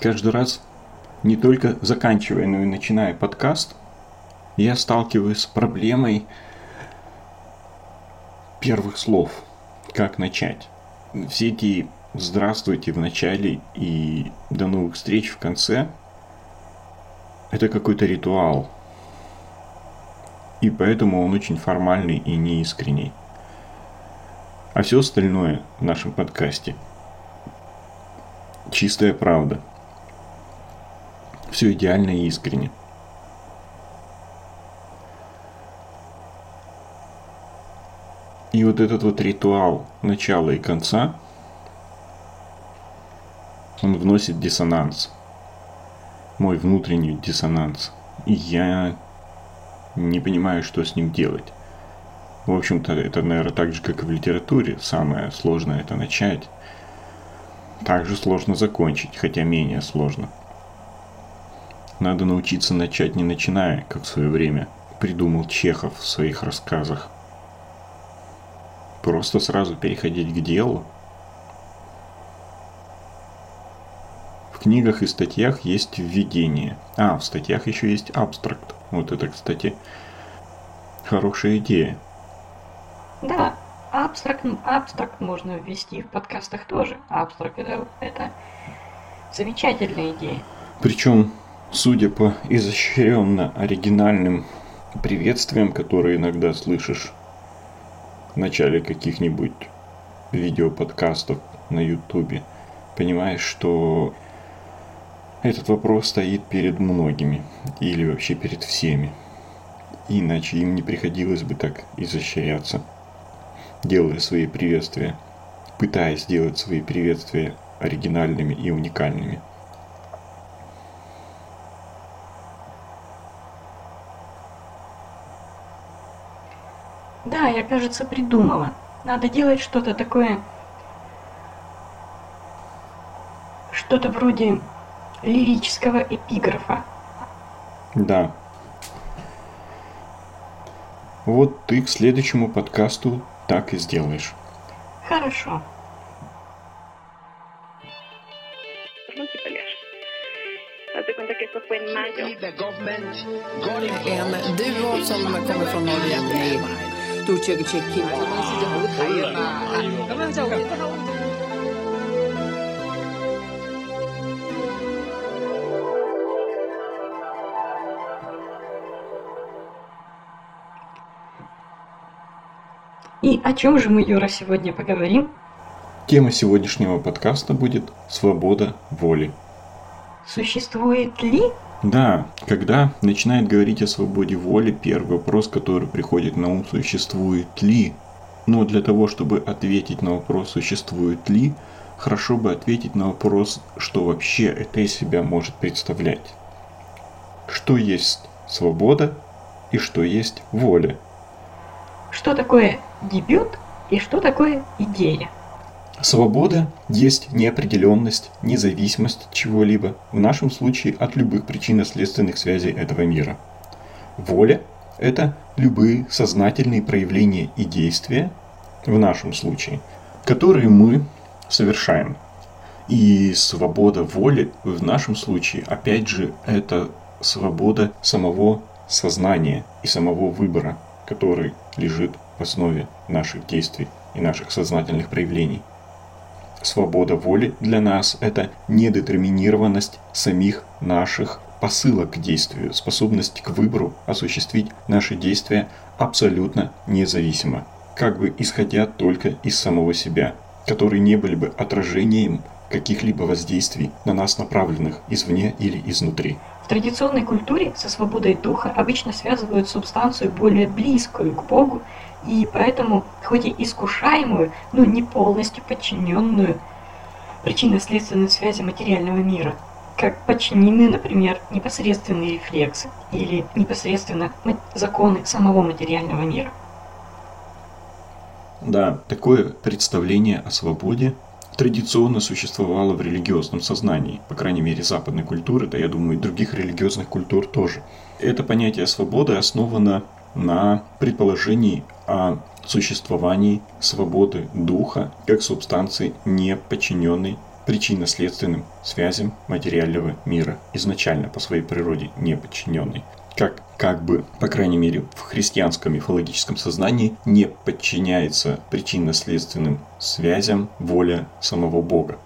каждый раз, не только заканчивая, но и начиная подкаст, я сталкиваюсь с проблемой первых слов. Как начать? Все эти «здравствуйте» в начале и «до новых встреч» в конце – это какой-то ритуал. И поэтому он очень формальный и неискренний. А все остальное в нашем подкасте – чистая правда. Все идеально и искренне. И вот этот вот ритуал начала и конца, он вносит диссонанс. Мой внутренний диссонанс. И я не понимаю, что с ним делать. В общем-то, это, наверное, так же, как и в литературе. Самое сложное – это начать. Также сложно закончить, хотя менее сложно. Надо научиться начать не начиная, как в свое время придумал Чехов в своих рассказах. Просто сразу переходить к делу. В книгах и статьях есть введение. А, в статьях еще есть абстракт. Вот это, кстати, хорошая идея. Да, абстракт, абстракт можно ввести в подкастах тоже. Абстракт это, это замечательная идея. Причем, судя по изощренно оригинальным приветствиям, которые иногда слышишь в начале каких-нибудь видеоподкастов на ютубе, понимаешь, что этот вопрос стоит перед многими или вообще перед всеми. Иначе им не приходилось бы так изощряться делая свои приветствия, пытаясь сделать свои приветствия оригинальными и уникальными. Да, я, кажется, придумала. Надо делать что-то такое... Что-то вроде лирического эпиграфа. Да. Вот ты к следующему подкасту так и сделаешь. Хорошо. En duo som kommer från Norge med Tortjøge Tjekki. И о чем же мы, Юра, сегодня поговорим? Тема сегодняшнего подкаста будет «Свобода воли». Существует ли? Да, когда начинает говорить о свободе воли, первый вопрос, который приходит на ум, существует ли? Но для того, чтобы ответить на вопрос, существует ли, хорошо бы ответить на вопрос, что вообще это из себя может представлять. Что есть свобода и что есть воля – что такое дебют и что такое идея. Свобода есть неопределенность, независимость чего-либо, в нашем случае от любых причинно-следственных связей этого мира. Воля – это любые сознательные проявления и действия, в нашем случае, которые мы совершаем. И свобода воли в нашем случае, опять же, это свобода самого сознания и самого выбора – который лежит в основе наших действий и наших сознательных проявлений. Свобода воли для нас – это недетерминированность самих наших посылок к действию, способность к выбору осуществить наши действия абсолютно независимо, как бы исходя только из самого себя, которые не были бы отражением каких-либо воздействий на нас направленных извне или изнутри. Традиционной культуре со свободой духа обычно связывают субстанцию более близкую к Богу, и поэтому, хоть и искушаемую, но не полностью подчиненную причинно-следственной связи материального мира, как подчинены, например, непосредственные рефлексы или непосредственно законы самого материального мира. Да, такое представление о свободе традиционно существовало в религиозном сознании, по крайней мере западной культуры, да я думаю и других религиозных культур тоже. Это понятие свободы основано на предположении о существовании свободы духа как субстанции, не подчиненной причинно-следственным связям материального мира, изначально по своей природе не подчиненный. Как, как бы, по крайней мере, в христианском мифологическом сознании не подчиняется причинно-следственным связям воля самого Бога.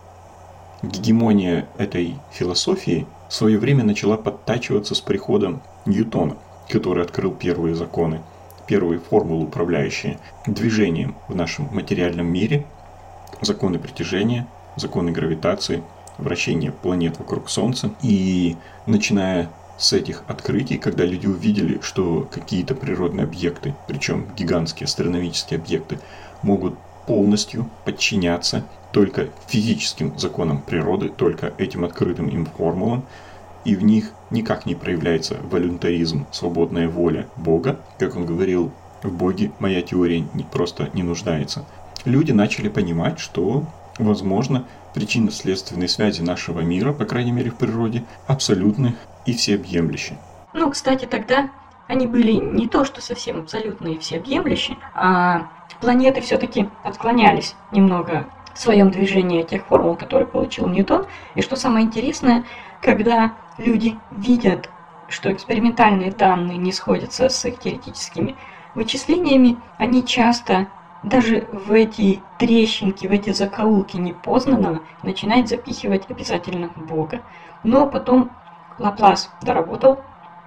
Гегемония этой философии в свое время начала подтачиваться с приходом Ньютона, который открыл первые законы, первые формулы, управляющие движением в нашем материальном мире, законы притяжения, законы гравитации, вращение планет вокруг Солнца. И начиная с этих открытий, когда люди увидели, что какие-то природные объекты, причем гигантские астрономические объекты, могут полностью подчиняться только физическим законам природы, только этим открытым им формулам, и в них никак не проявляется волюнтаризм, свободная воля Бога. Как он говорил, в Боге моя теория не, просто не нуждается. Люди начали понимать, что, возможно, причинно-следственные связи нашего мира, по крайней мере в природе, абсолютны и всеобъемлющие. Ну, кстати, тогда они были не то, что совсем абсолютные и всеобъемлющие, а планеты все-таки отклонялись немного в своем движении от тех формул, которые получил Ньютон. И что самое интересное, когда люди видят, что экспериментальные данные не сходятся с их теоретическими вычислениями, они часто даже в эти трещинки, в эти закоулки непознанного начинают запихивать обязательно Бога. Но потом Лаплас доработал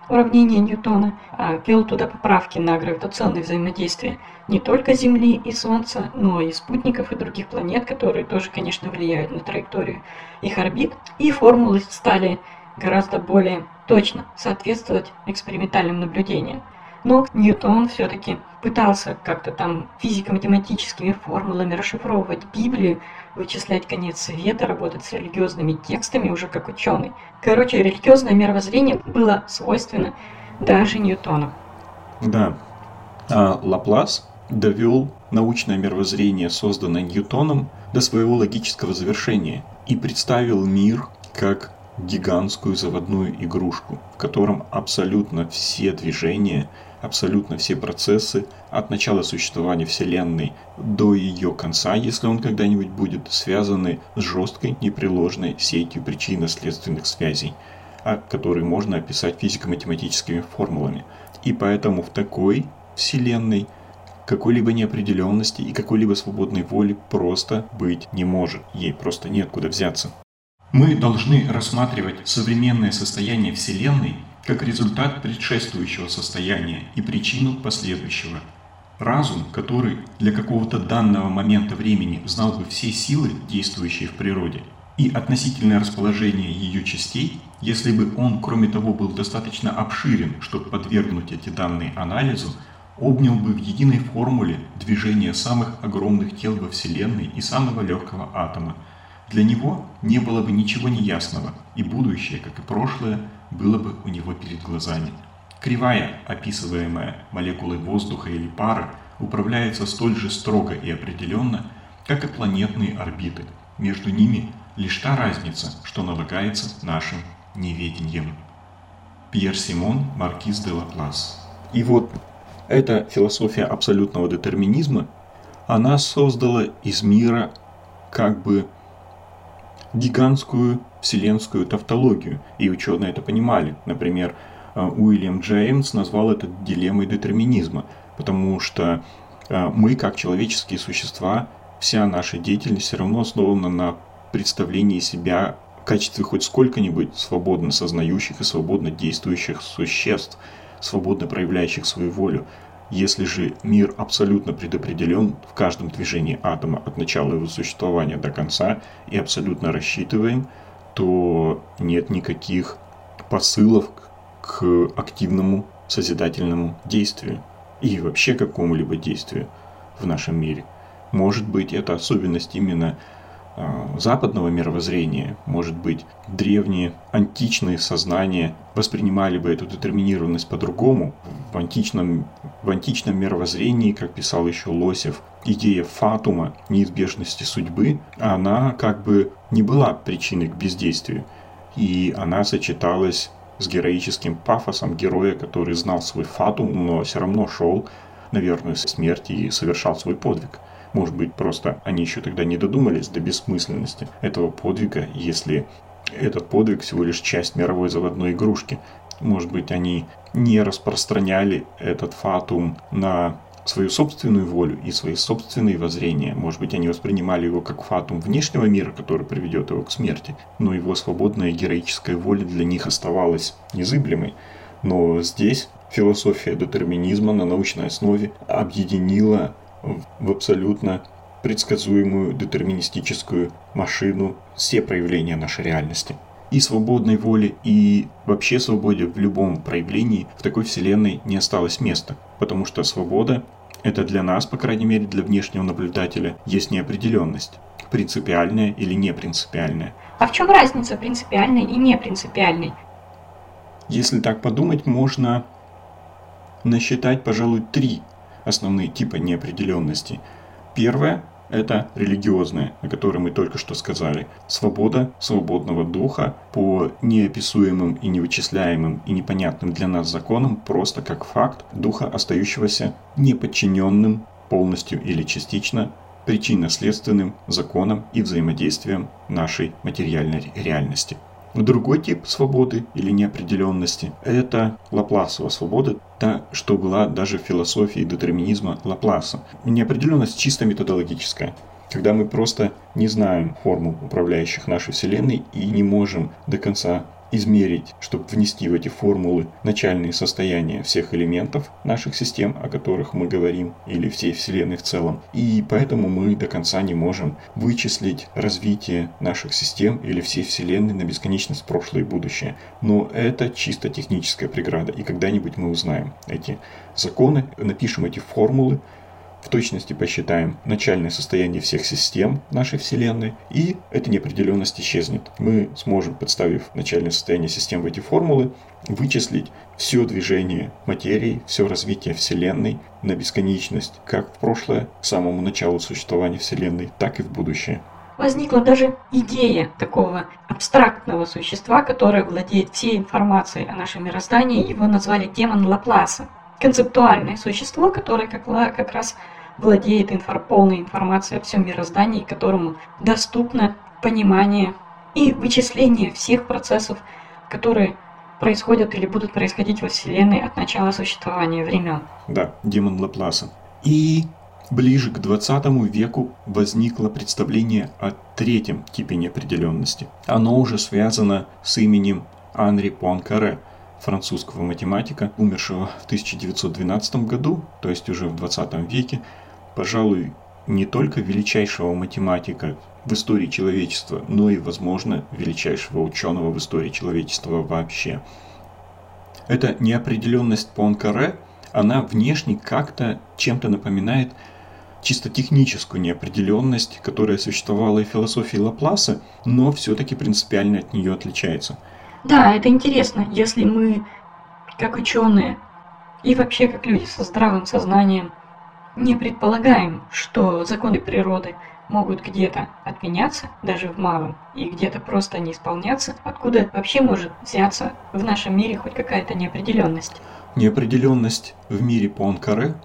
уравнение Ньютона, а ввел туда поправки на гравитационные взаимодействия не только Земли и Солнца, но и спутников и других планет, которые тоже, конечно, влияют на траекторию их орбит. И формулы стали гораздо более точно соответствовать экспериментальным наблюдениям. Но Ньютон все-таки пытался как-то там физико-математическими формулами расшифровывать Библию, вычислять конец света, работать с религиозными текстами уже как ученый. Короче, религиозное мировоззрение было свойственно даже Ньютону. Да. А Лаплас довел научное мировоззрение, созданное Ньютоном, до своего логического завершения и представил мир как гигантскую заводную игрушку, в котором абсолютно все движения, абсолютно все процессы от начала существования Вселенной до ее конца, если он когда-нибудь будет, связаны с жесткой непреложной сетью причинно-следственных связей, а которые можно описать физико-математическими формулами. И поэтому в такой Вселенной какой-либо неопределенности и какой-либо свободной воли просто быть не может. Ей просто нет куда взяться. Мы должны рассматривать современное состояние Вселенной как результат предшествующего состояния и причину последующего. Разум, который для какого-то данного момента времени знал бы все силы, действующие в природе, и относительное расположение ее частей, если бы он, кроме того, был достаточно обширен, чтобы подвергнуть эти данные анализу, обнял бы в единой формуле движение самых огромных тел во Вселенной и самого легкого атома. Для него не было бы ничего неясного, и будущее, как и прошлое, было бы у него перед глазами. Кривая, описываемая молекулой воздуха или пара, управляется столь же строго и определенно, как и планетные орбиты. Между ними лишь та разница, что налагается нашим неведением. Пьер Симон, Маркиз де Лаплас. И вот эта философия абсолютного детерминизма, она создала из мира как бы гигантскую вселенскую тавтологию, и ученые это понимали. Например, э, Уильям Джеймс назвал это дилеммой детерминизма, потому что э, мы, как человеческие существа, вся наша деятельность все равно основана на представлении себя в качестве хоть сколько-нибудь свободно сознающих и свободно действующих существ, свободно проявляющих свою волю. Если же мир абсолютно предопределен в каждом движении атома от начала его существования до конца и абсолютно рассчитываем, то нет никаких посылов к активному созидательному действию и вообще какому-либо действию в нашем мире. Может быть, это особенность именно западного мировоззрения, может быть, древние античные сознания воспринимали бы эту детерминированность по-другому. В античном, в античном мировоззрении, как писал еще Лосев, идея фатума, неизбежности судьбы, она как бы не была причиной к бездействию. И она сочеталась с героическим пафосом героя, который знал свой фатум, но все равно шел на верную смерть и совершал свой подвиг. Может быть, просто они еще тогда не додумались до бессмысленности этого подвига, если этот подвиг всего лишь часть мировой заводной игрушки. Может быть, они не распространяли этот фатум на свою собственную волю и свои собственные воззрения. Может быть, они воспринимали его как фатум внешнего мира, который приведет его к смерти, но его свободная героическая воля для них оставалась незыблемой. Но здесь философия детерминизма на научной основе объединила в абсолютно предсказуемую детерминистическую машину все проявления нашей реальности. И свободной воли, и вообще свободе в любом проявлении в такой вселенной не осталось места, потому что свобода это для нас, по крайней мере для внешнего наблюдателя, есть неопределенность, принципиальная или не принципиальная. А в чем разница принципиальной и не принципиальной? Если так подумать, можно насчитать, пожалуй, три основные типа неопределенности. Первое – это религиозное, о которой мы только что сказали. Свобода свободного духа по неописуемым и невычисляемым и непонятным для нас законам просто как факт духа, остающегося неподчиненным полностью или частично причинно-следственным законам и взаимодействием нашей материальной реальности. Другой тип свободы или неопределенности – это Лапласова свобода, та, что была даже в философии детерминизма Лапласа. Неопределенность чисто методологическая когда мы просто не знаем формул управляющих нашей Вселенной и не можем до конца измерить, чтобы внести в эти формулы начальные состояния всех элементов наших систем, о которых мы говорим, или всей Вселенной в целом. И поэтому мы до конца не можем вычислить развитие наших систем или всей Вселенной на бесконечность прошлое и будущее. Но это чисто техническая преграда, и когда-нибудь мы узнаем эти законы, напишем эти формулы, в точности посчитаем начальное состояние всех систем нашей Вселенной, и эта неопределенность исчезнет. Мы сможем, подставив начальное состояние систем в эти формулы, вычислить все движение материи, все развитие Вселенной на бесконечность, как в прошлое, к самому началу существования Вселенной, так и в будущее. Возникла даже идея такого абстрактного существа, которое владеет всей информацией о нашем мироздании. Его назвали демон Лапласа. Концептуальное существо, которое как, как раз владеет инфор полной информацией о всем мироздании, которому доступно понимание и вычисление всех процессов, которые происходят или будут происходить во Вселенной от начала существования времен. Да, демон Лапласа. И ближе к 20 веку возникло представление о третьем типе неопределенности. Оно уже связано с именем Анри Пуанкаре, французского математика, умершего в 1912 году, то есть уже в 20 веке, пожалуй, не только величайшего математика в истории человечества, но и, возможно, величайшего ученого в истории человечества вообще. Эта неопределенность Пуанкаре, она внешне как-то чем-то напоминает чисто техническую неопределенность, которая существовала и в философии Лапласа, но все-таки принципиально от нее отличается. Да, это интересно, если мы, как ученые, и вообще как люди со здравым сознанием, не предполагаем, что законы природы могут где-то отменяться, даже в малом, и где-то просто не исполняться, откуда вообще может взяться в нашем мире хоть какая-то неопределенность? Неопределенность в мире по Анкаре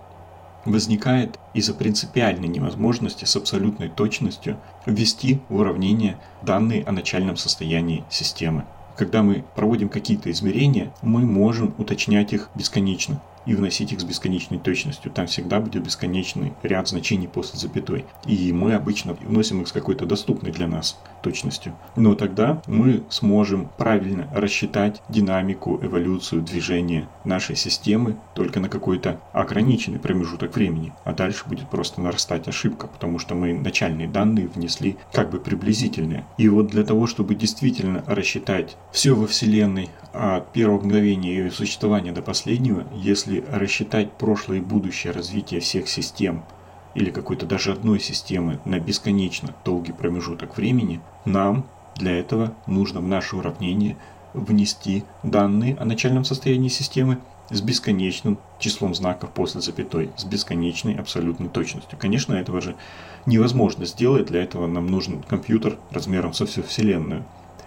возникает из-за принципиальной невозможности с абсолютной точностью ввести в уравнение данные о начальном состоянии системы. Когда мы проводим какие-то измерения, мы можем уточнять их бесконечно и вносить их с бесконечной точностью. Там всегда будет бесконечный ряд значений после запятой. И мы обычно вносим их с какой-то доступной для нас точностью. Но тогда мы сможем правильно рассчитать динамику, эволюцию, движение нашей системы только на какой-то ограниченный промежуток времени. А дальше будет просто нарастать ошибка, потому что мы начальные данные внесли как бы приблизительные. И вот для того, чтобы действительно рассчитать все во Вселенной от первого мгновения ее существования до последнего, если рассчитать прошлое и будущее развитие всех систем или какой-то даже одной системы на бесконечно долгий промежуток времени, нам для этого нужно в наше уравнение внести данные о начальном состоянии системы с бесконечным числом знаков после запятой, с бесконечной абсолютной точностью. Конечно, этого же невозможно сделать, для этого нам нужен компьютер размером со всю Вселенную.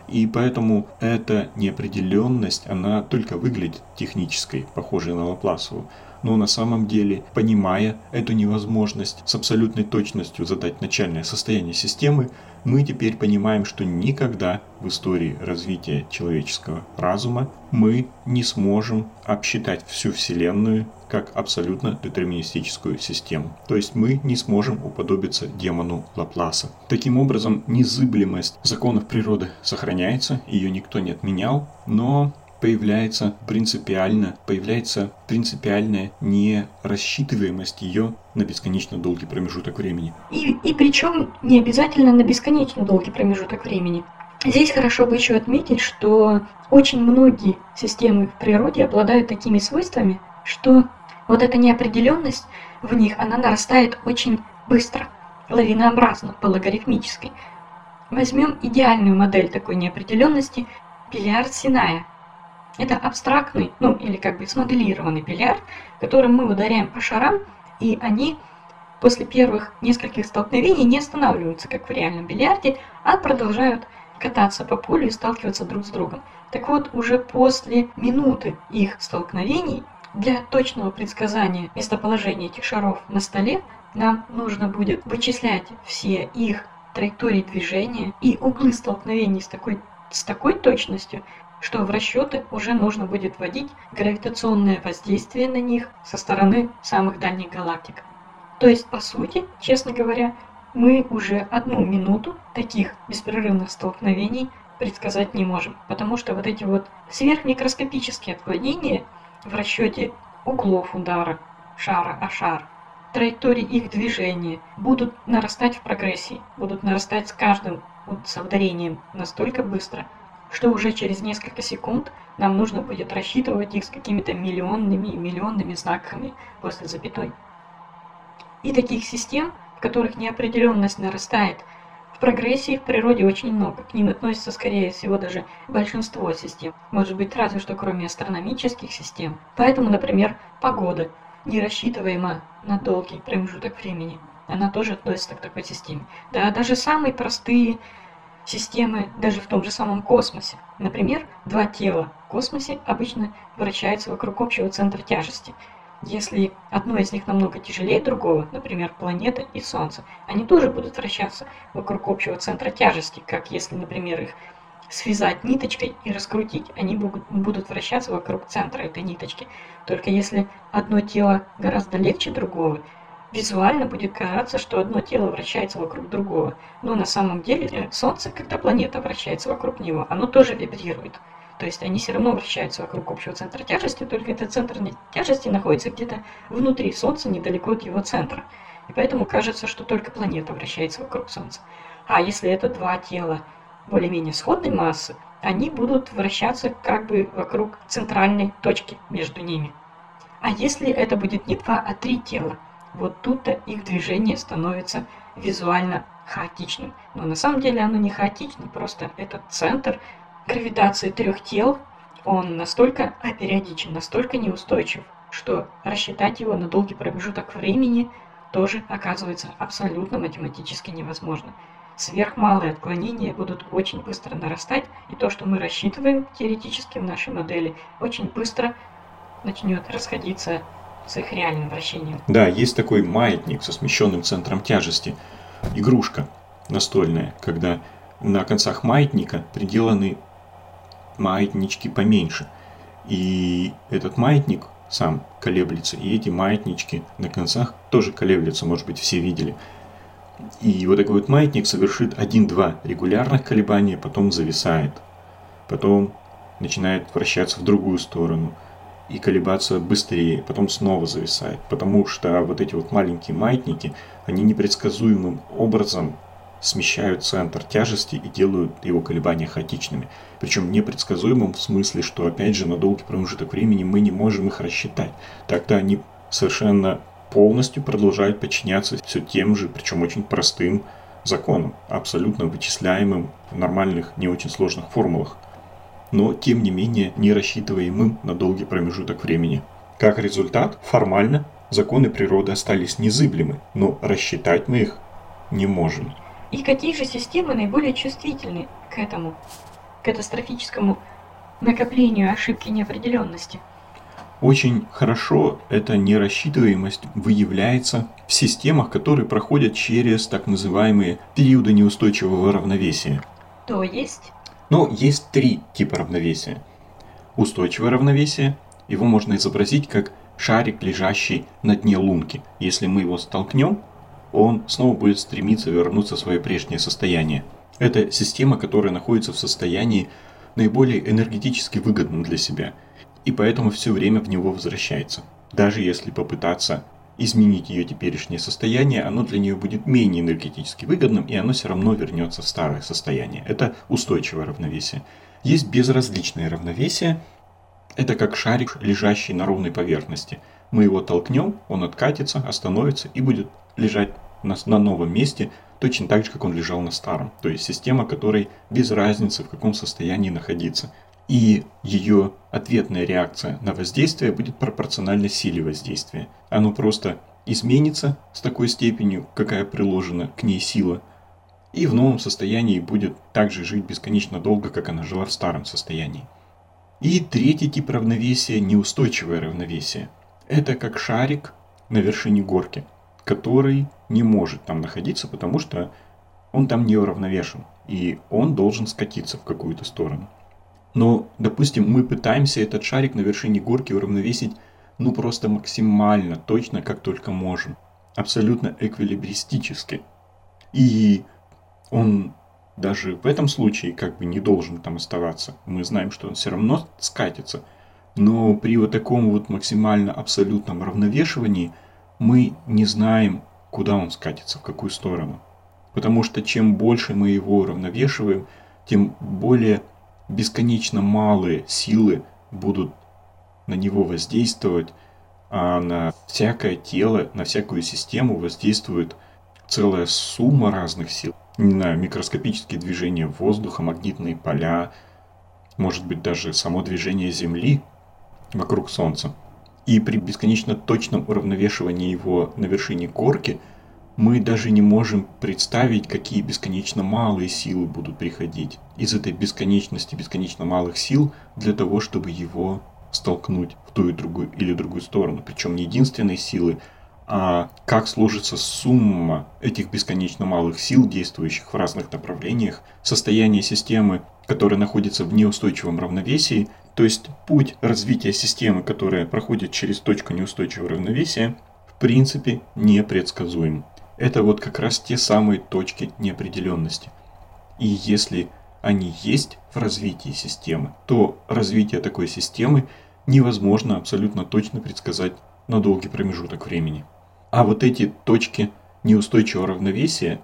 И поэтому эта неопределенность, она только выглядит технической, похожей на Лапласову. но на самом деле, понимая эту невозможность с абсолютной точностью задать начальное состояние системы, мы теперь понимаем, что никогда в истории развития человеческого разума мы не сможем обсчитать всю Вселенную как абсолютно детерминистическую систему. То есть мы не сможем уподобиться демону Лапласа. Таким образом, незыблемость законов природы сохраняется, ее никто не отменял, но появляется принципиально, появляется принципиальная нерассчитываемость ее на бесконечно долгий промежуток времени. И, и причем не обязательно на бесконечно долгий промежуток времени. Здесь хорошо бы еще отметить, что очень многие системы в природе обладают такими свойствами, что вот эта неопределенность в них, она нарастает очень быстро, лавинообразно, по логарифмической. Возьмем идеальную модель такой неопределенности – бильярд Синая – это абстрактный, ну или как бы смоделированный бильярд, которым мы ударяем по шарам, и они после первых нескольких столкновений не останавливаются, как в реальном бильярде, а продолжают кататься по полю и сталкиваться друг с другом. Так вот, уже после минуты их столкновений, для точного предсказания местоположения этих шаров на столе, нам нужно будет вычислять все их траектории движения и углы столкновений с такой, с такой точностью, что в расчеты уже нужно будет вводить гравитационное воздействие на них со стороны самых дальних галактик. То есть, по сути, честно говоря, мы уже одну минуту таких беспрерывных столкновений предсказать не можем, потому что вот эти вот сверхмикроскопические отклонения в расчете углов удара шара о шар, траектории их движения будут нарастать в прогрессии, будут нарастать с каждым вот, ударением настолько быстро, что уже через несколько секунд нам нужно будет рассчитывать их с какими-то миллионными и миллионными знаками после запятой. И таких систем, в которых неопределенность нарастает, в прогрессии в природе очень много. К ним относится, скорее всего, даже большинство систем. Может быть, разве что кроме астрономических систем. Поэтому, например, погода не рассчитываема на долгий промежуток времени. Она тоже относится к такой системе. Да, даже самые простые системы даже в том же самом космосе. Например, два тела в космосе обычно вращаются вокруг общего центра тяжести. Если одно из них намного тяжелее другого, например, планета и Солнце, они тоже будут вращаться вокруг общего центра тяжести, как если, например, их связать ниточкой и раскрутить, они будут вращаться вокруг центра этой ниточки. Только если одно тело гораздо легче другого, Визуально будет казаться, что одно тело вращается вокруг другого, но на самом деле Солнце, когда планета вращается вокруг него, оно тоже вибрирует. То есть они все равно вращаются вокруг общего центра тяжести, только этот центр тяжести находится где-то внутри Солнца, недалеко от его центра. И поэтому кажется, что только планета вращается вокруг Солнца. А если это два тела более-менее сходной массы, они будут вращаться как бы вокруг центральной точки между ними. А если это будет не два, а три тела, вот тут-то их движение становится визуально хаотичным. Но на самом деле оно не хаотично, просто этот центр гравитации трех тел, он настолько апериодичен, настолько неустойчив, что рассчитать его на долгий промежуток времени тоже оказывается абсолютно математически невозможно. Сверхмалые отклонения будут очень быстро нарастать, и то, что мы рассчитываем теоретически в нашей модели, очень быстро начнет расходиться с их реальным вращением. Да, есть такой маятник со смещенным центром тяжести. Игрушка настольная, когда на концах маятника приделаны маятнички поменьше. И этот маятник сам колеблется, и эти маятнички на концах тоже колеблются, может быть, все видели. И вот такой вот маятник совершит один-два регулярных колебания, потом зависает. Потом начинает вращаться в другую сторону – и колебаться быстрее, потом снова зависает, потому что вот эти вот маленькие маятники, они непредсказуемым образом смещают центр тяжести и делают его колебания хаотичными. Причем непредсказуемым в смысле, что опять же на долгий промежуток времени мы не можем их рассчитать. Тогда они совершенно полностью продолжают подчиняться все тем же, причем очень простым законам, абсолютно вычисляемым в нормальных, не очень сложных формулах но тем не менее не рассчитываемым на долгий промежуток времени. Как результат, формально законы природы остались незыблемы, но рассчитать мы их не можем. И какие же системы наиболее чувствительны к этому катастрофическому накоплению ошибки неопределенности? Очень хорошо эта нерассчитываемость выявляется в системах, которые проходят через так называемые периоды неустойчивого равновесия. То есть? Но есть три типа равновесия. Устойчивое равновесие, его можно изобразить как шарик, лежащий на дне лунки. Если мы его столкнем, он снова будет стремиться вернуться в свое прежнее состояние. Это система, которая находится в состоянии наиболее энергетически выгодном для себя, и поэтому все время в него возвращается. Даже если попытаться изменить ее теперешнее состояние, оно для нее будет менее энергетически выгодным, и оно все равно вернется в старое состояние. Это устойчивое равновесие. Есть безразличное равновесие. Это как шарик, лежащий на ровной поверхности. Мы его толкнем, он откатится, остановится и будет лежать на, на новом месте, точно так же, как он лежал на старом. То есть система, которой без разницы, в каком состоянии находиться. И ее ответная реакция на воздействие будет пропорциональна силе воздействия. Оно просто изменится с такой степенью, какая приложена к ней сила, и в новом состоянии будет также жить бесконечно долго, как она жила в старом состоянии. И третий тип равновесия – неустойчивое равновесие. Это как шарик на вершине горки, который не может там находиться, потому что он там не уравновешен, и он должен скатиться в какую-то сторону. Но, допустим, мы пытаемся этот шарик на вершине горки уравновесить ну просто максимально точно, как только можем. Абсолютно эквилибристически. И он даже в этом случае как бы не должен там оставаться. Мы знаем, что он все равно скатится. Но при вот таком вот максимально абсолютном равновешивании мы не знаем, куда он скатится, в какую сторону. Потому что чем больше мы его уравновешиваем, тем более бесконечно малые силы будут на него воздействовать, а на всякое тело, на всякую систему воздействует целая сумма разных сил. Не знаю, микроскопические движения воздуха, магнитные поля, может быть даже само движение Земли вокруг Солнца. И при бесконечно точном уравновешивании его на вершине горки – мы даже не можем представить, какие бесконечно малые силы будут приходить из этой бесконечности бесконечно малых сил для того, чтобы его столкнуть в ту и другую или другую сторону. Причем не единственной силы, а как сложится сумма этих бесконечно малых сил, действующих в разных направлениях, состояние системы, которая находится в неустойчивом равновесии, то есть путь развития системы, которая проходит через точку неустойчивого равновесия, в принципе непредсказуем это вот как раз те самые точки неопределенности. И если они есть в развитии системы, то развитие такой системы невозможно абсолютно точно предсказать на долгий промежуток времени. А вот эти точки неустойчивого равновесия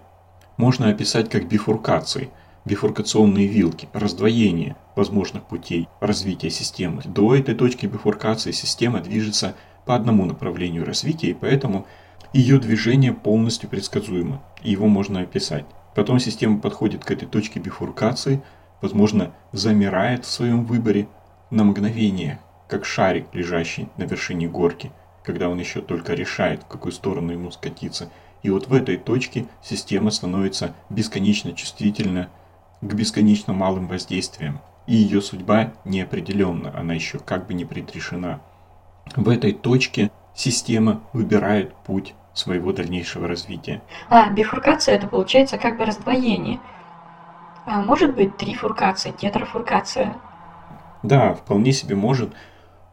можно описать как бифуркации, бифуркационные вилки, раздвоение возможных путей развития системы. До этой точки бифуркации система движется по одному направлению развития, и поэтому ее движение полностью предсказуемо, и его можно описать. Потом система подходит к этой точке бифуркации, возможно, замирает в своем выборе на мгновение, как шарик, лежащий на вершине горки, когда он еще только решает, в какую сторону ему скатиться. И вот в этой точке система становится бесконечно чувствительна к бесконечно малым воздействиям. И ее судьба неопределенна, она еще как бы не предрешена. В этой точке система выбирает путь своего дальнейшего развития. А, бифуркация это получается как бы раздвоение. А может быть трифуркация, тетрафуркация? Да, вполне себе может,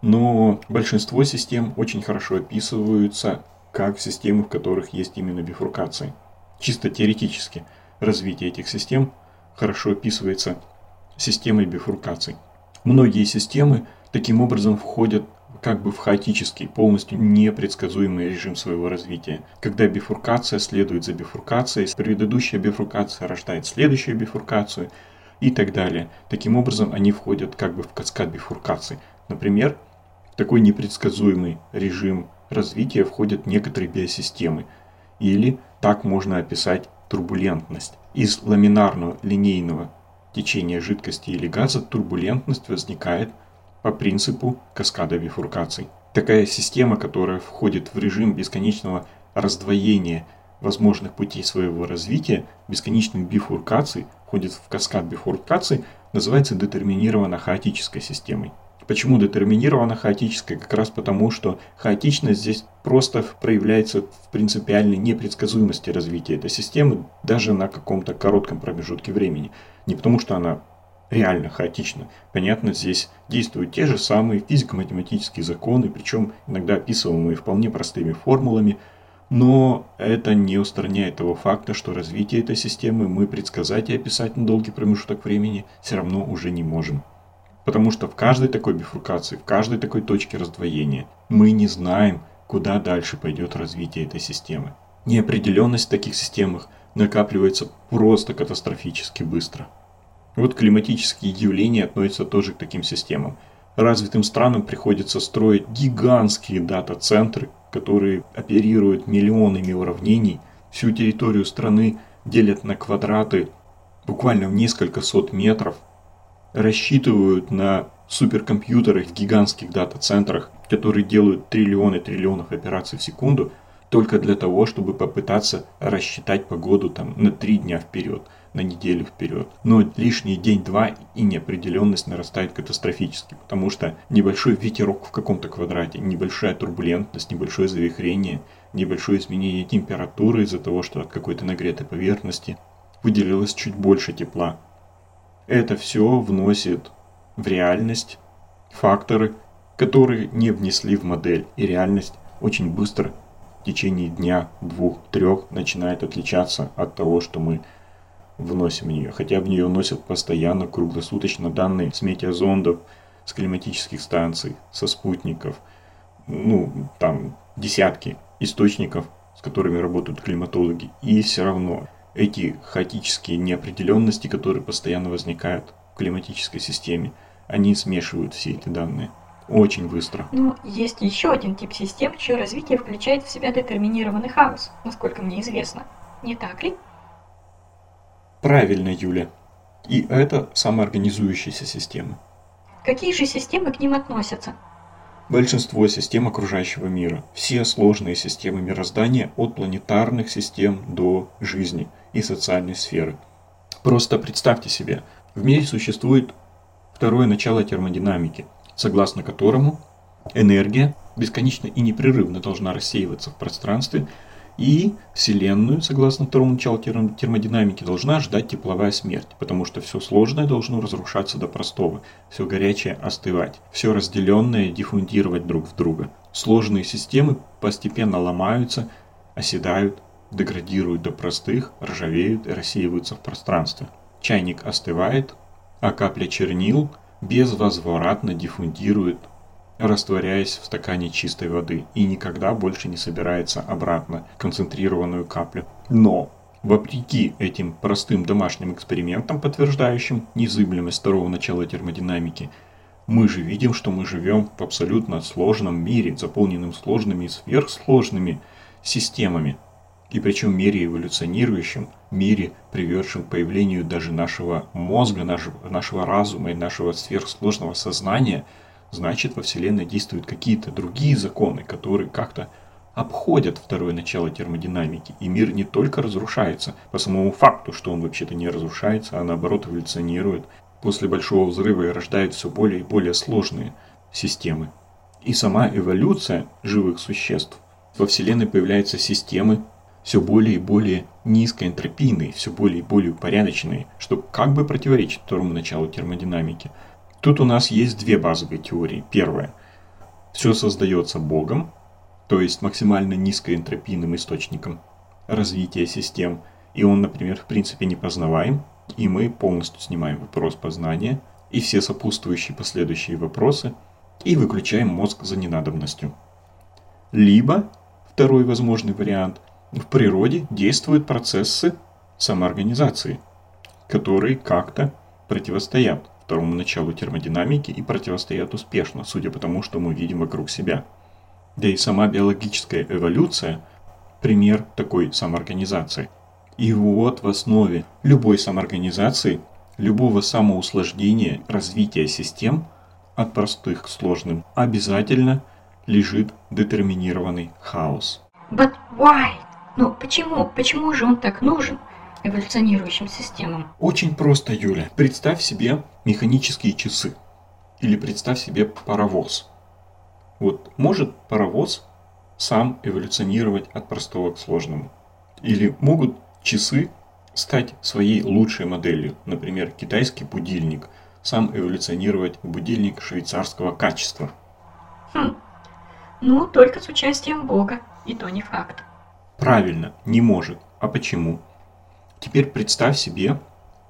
но большинство систем очень хорошо описываются как системы, в которых есть именно бифуркации. Чисто теоретически развитие этих систем хорошо описывается системой бифуркаций. Многие системы таким образом входят как бы в хаотический, полностью непредсказуемый режим своего развития. Когда бифуркация следует за бифуркацией, предыдущая бифуркация рождает следующую бифуркацию и так далее. Таким образом, они входят как бы в каскад бифуркаций. Например, в такой непредсказуемый режим развития входят некоторые биосистемы. Или так можно описать турбулентность. Из ламинарного линейного течения жидкости или газа турбулентность возникает по принципу каскада бифуркаций. Такая система, которая входит в режим бесконечного раздвоения возможных путей своего развития, бесконечных бифуркаций, входит в каскад бифуркаций, называется детерминированно хаотической системой. Почему детерминировано хаотическое? Как раз потому, что хаотичность здесь просто проявляется в принципиальной непредсказуемости развития этой системы даже на каком-то коротком промежутке времени. Не потому, что она реально хаотична. Понятно, здесь действуют те же самые физико-математические законы, причем иногда описываемые вполне простыми формулами, но это не устраняет того факта, что развитие этой системы мы предсказать и описать на долгий промежуток времени все равно уже не можем. Потому что в каждой такой бифуркации, в каждой такой точке раздвоения мы не знаем, куда дальше пойдет развитие этой системы. Неопределенность в таких системах накапливается просто катастрофически быстро. Вот климатические явления относятся тоже к таким системам. Развитым странам приходится строить гигантские дата-центры, которые оперируют миллионами уравнений, всю территорию страны делят на квадраты буквально в несколько сот метров, рассчитывают на суперкомпьютеры в гигантских дата-центрах, которые делают триллионы триллионов операций в секунду, только для того, чтобы попытаться рассчитать погоду там на три дня вперед, на неделю вперед. Но лишний день-два и неопределенность нарастает катастрофически, потому что небольшой ветерок в каком-то квадрате, небольшая турбулентность, небольшое завихрение, небольшое изменение температуры из-за того, что от какой-то нагретой поверхности выделилось чуть больше тепла, это все вносит в реальность факторы, которые не внесли в модель. И реальность очень быстро в течение дня, двух, трех начинает отличаться от того, что мы вносим в нее. Хотя в нее носят постоянно, круглосуточно данные с метеозондов, с климатических станций, со спутников. Ну, там десятки источников, с которыми работают климатологи. И все равно эти хаотические неопределенности, которые постоянно возникают в климатической системе, они смешивают все эти данные очень быстро. Ну, есть еще один тип систем, чье развитие включает в себя детерминированный хаос, насколько мне известно. Не так ли? Правильно, Юля. И это самоорганизующиеся системы. Какие же системы к ним относятся? Большинство систем окружающего мира, все сложные системы мироздания от планетарных систем до жизни и социальной сферы. Просто представьте себе, в мире существует второе начало термодинамики, согласно которому энергия бесконечно и непрерывно должна рассеиваться в пространстве и Вселенную, согласно второму началу термодинамики, должна ждать тепловая смерть, потому что все сложное должно разрушаться до простого, все горячее остывать, все разделенное диффундировать друг в друга. Сложные системы постепенно ломаются, оседают, деградируют до простых, ржавеют и рассеиваются в пространстве. Чайник остывает, а капля чернил безвозвратно диффундирует растворяясь в стакане чистой воды и никогда больше не собирается обратно в концентрированную каплю. Но Вопреки этим простым домашним экспериментам, подтверждающим незыблемость второго начала термодинамики, мы же видим, что мы живем в абсолютно сложном мире, заполненном сложными и сверхсложными системами. И причем мире эволюционирующем, мире, приведшем к появлению даже нашего мозга, нашего, нашего разума и нашего сверхсложного сознания – значит во Вселенной действуют какие-то другие законы, которые как-то обходят второе начало термодинамики. И мир не только разрушается по самому факту, что он вообще-то не разрушается, а наоборот эволюционирует. После большого взрыва и рождает все более и более сложные системы. И сама эволюция живых существ. Во Вселенной появляются системы все более и более низкоэнтропийные, все более и более упорядоченные, что как бы противоречит второму началу термодинамики – Тут у нас есть две базовые теории. Первая. Все создается Богом, то есть максимально низкоэнтропийным источником развития систем. И он, например, в принципе не познаваем, и мы полностью снимаем вопрос познания и все сопутствующие последующие вопросы и выключаем мозг за ненадобностью. Либо, второй возможный вариант, в природе действуют процессы самоорганизации, которые как-то противостоят второму началу термодинамики и противостоят успешно, судя по тому, что мы видим вокруг себя. Да и сама биологическая эволюция – пример такой самоорганизации. И вот в основе любой самоорганизации, любого самоусложнения развития систем от простых к сложным обязательно лежит детерминированный хаос. But why? Ну почему? Почему же он так нужен? Эволюционирующим системам? Очень просто, Юля. Представь себе механические часы. Или представь себе паровоз. Вот может паровоз сам эволюционировать от простого к сложному? Или могут часы стать своей лучшей моделью? Например, китайский будильник сам эволюционировать в будильник швейцарского качества? Хм. Ну, только с участием Бога, и то не факт. Правильно, не может. А почему? Теперь представь себе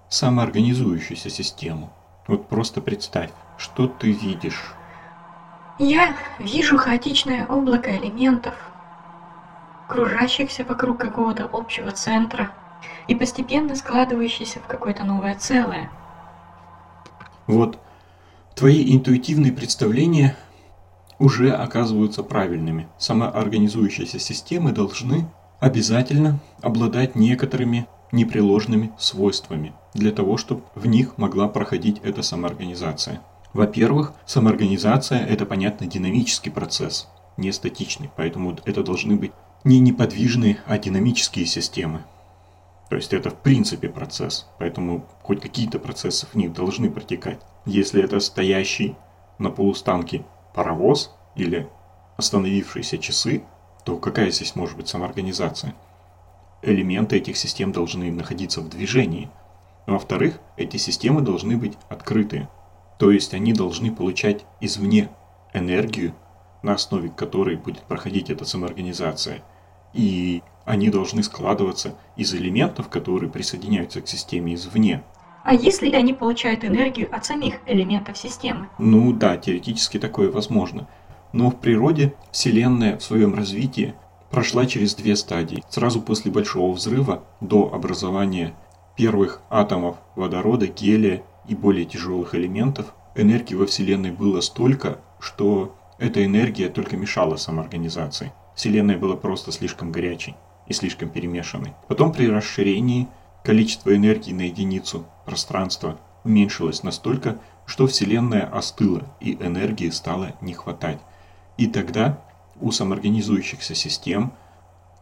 самоорганизующуюся систему. Вот просто представь, что ты видишь. Я вижу хаотичное облако элементов, кружащихся вокруг какого-то общего центра и постепенно складывающихся в какое-то новое целое. Вот твои интуитивные представления уже оказываются правильными. Самоорганизующиеся системы должны обязательно обладать некоторыми непреложными свойствами для того, чтобы в них могла проходить эта самоорганизация. Во-первых, самоорганизация – это, понятно, динамический процесс, не статичный, поэтому это должны быть не неподвижные, а динамические системы. То есть это в принципе процесс, поэтому хоть какие-то процессы в них должны протекать. Если это стоящий на полустанке паровоз или остановившиеся часы, то какая здесь может быть самоорганизация? Элементы этих систем должны находиться в движении. Во-вторых, эти системы должны быть открытые. То есть они должны получать извне энергию, на основе которой будет проходить эта самоорганизация. И они должны складываться из элементов, которые присоединяются к системе извне. А если они получают энергию от самих элементов системы? Ну да, теоретически такое возможно. Но в природе Вселенная в своем развитии прошла через две стадии. Сразу после Большого взрыва до образования первых атомов водорода, гелия и более тяжелых элементов, энергии во Вселенной было столько, что эта энергия только мешала самоорганизации. Вселенная была просто слишком горячей и слишком перемешанной. Потом при расширении количество энергии на единицу пространства уменьшилось настолько, что Вселенная остыла и энергии стало не хватать. И тогда у самоорганизующихся систем,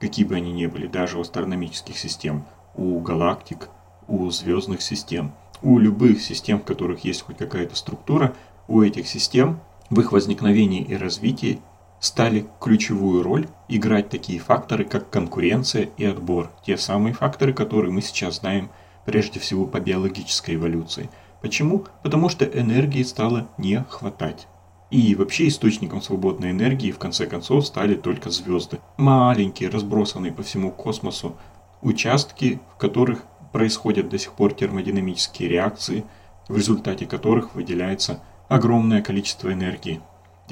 какие бы они ни были, даже у астрономических систем, у галактик, у звездных систем, у любых систем, в которых есть хоть какая-то структура, у этих систем в их возникновении и развитии стали ключевую роль играть такие факторы, как конкуренция и отбор. Те самые факторы, которые мы сейчас знаем прежде всего по биологической эволюции. Почему? Потому что энергии стало не хватать. И вообще источником свободной энергии в конце концов стали только звезды. Маленькие, разбросанные по всему космосу участки, в которых происходят до сих пор термодинамические реакции, в результате которых выделяется огромное количество энергии.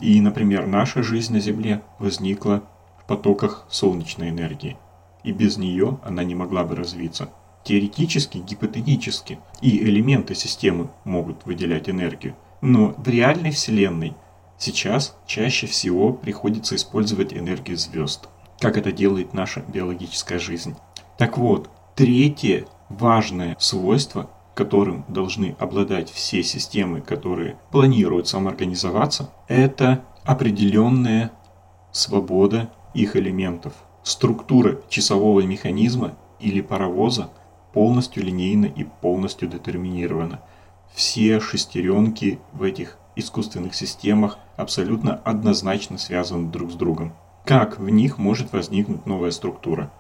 И, например, наша жизнь на Земле возникла в потоках солнечной энергии, и без нее она не могла бы развиться. Теоретически, гипотетически и элементы системы могут выделять энергию, но в реальной Вселенной Сейчас чаще всего приходится использовать энергию звезд, как это делает наша биологическая жизнь. Так вот, третье важное свойство, которым должны обладать все системы, которые планируют самоорганизоваться, это определенная свобода их элементов. Структура часового механизма или паровоза полностью линейна и полностью детерминирована. Все шестеренки в этих искусственных системах абсолютно однозначно связаны друг с другом. Как в них может возникнуть новая структура?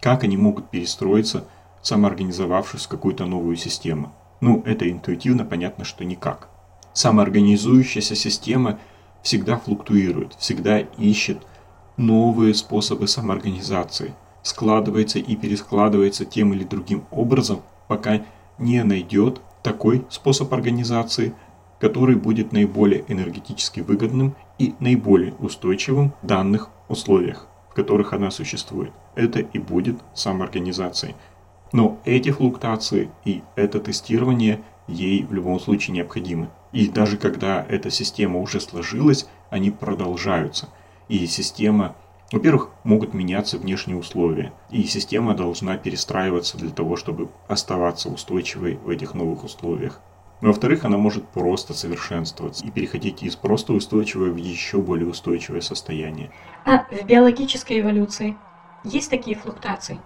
Как они могут перестроиться, самоорганизовавшись в какую-то новую систему? Ну, это интуитивно понятно, что никак. Самоорганизующаяся система всегда флуктуирует, всегда ищет новые способы самоорганизации, складывается и перескладывается тем или другим образом, пока не найдет такой способ организации – который будет наиболее энергетически выгодным и наиболее устойчивым в данных условиях, в которых она существует. Это и будет самоорганизацией. Но эти флуктуации и это тестирование ей в любом случае необходимы. И даже когда эта система уже сложилась, они продолжаются. И система, во-первых, могут меняться внешние условия. И система должна перестраиваться для того, чтобы оставаться устойчивой в этих новых условиях. Во-вторых, она может просто совершенствоваться и переходить из просто устойчивого в еще более устойчивое состояние. А в биологической эволюции есть такие флуктуации?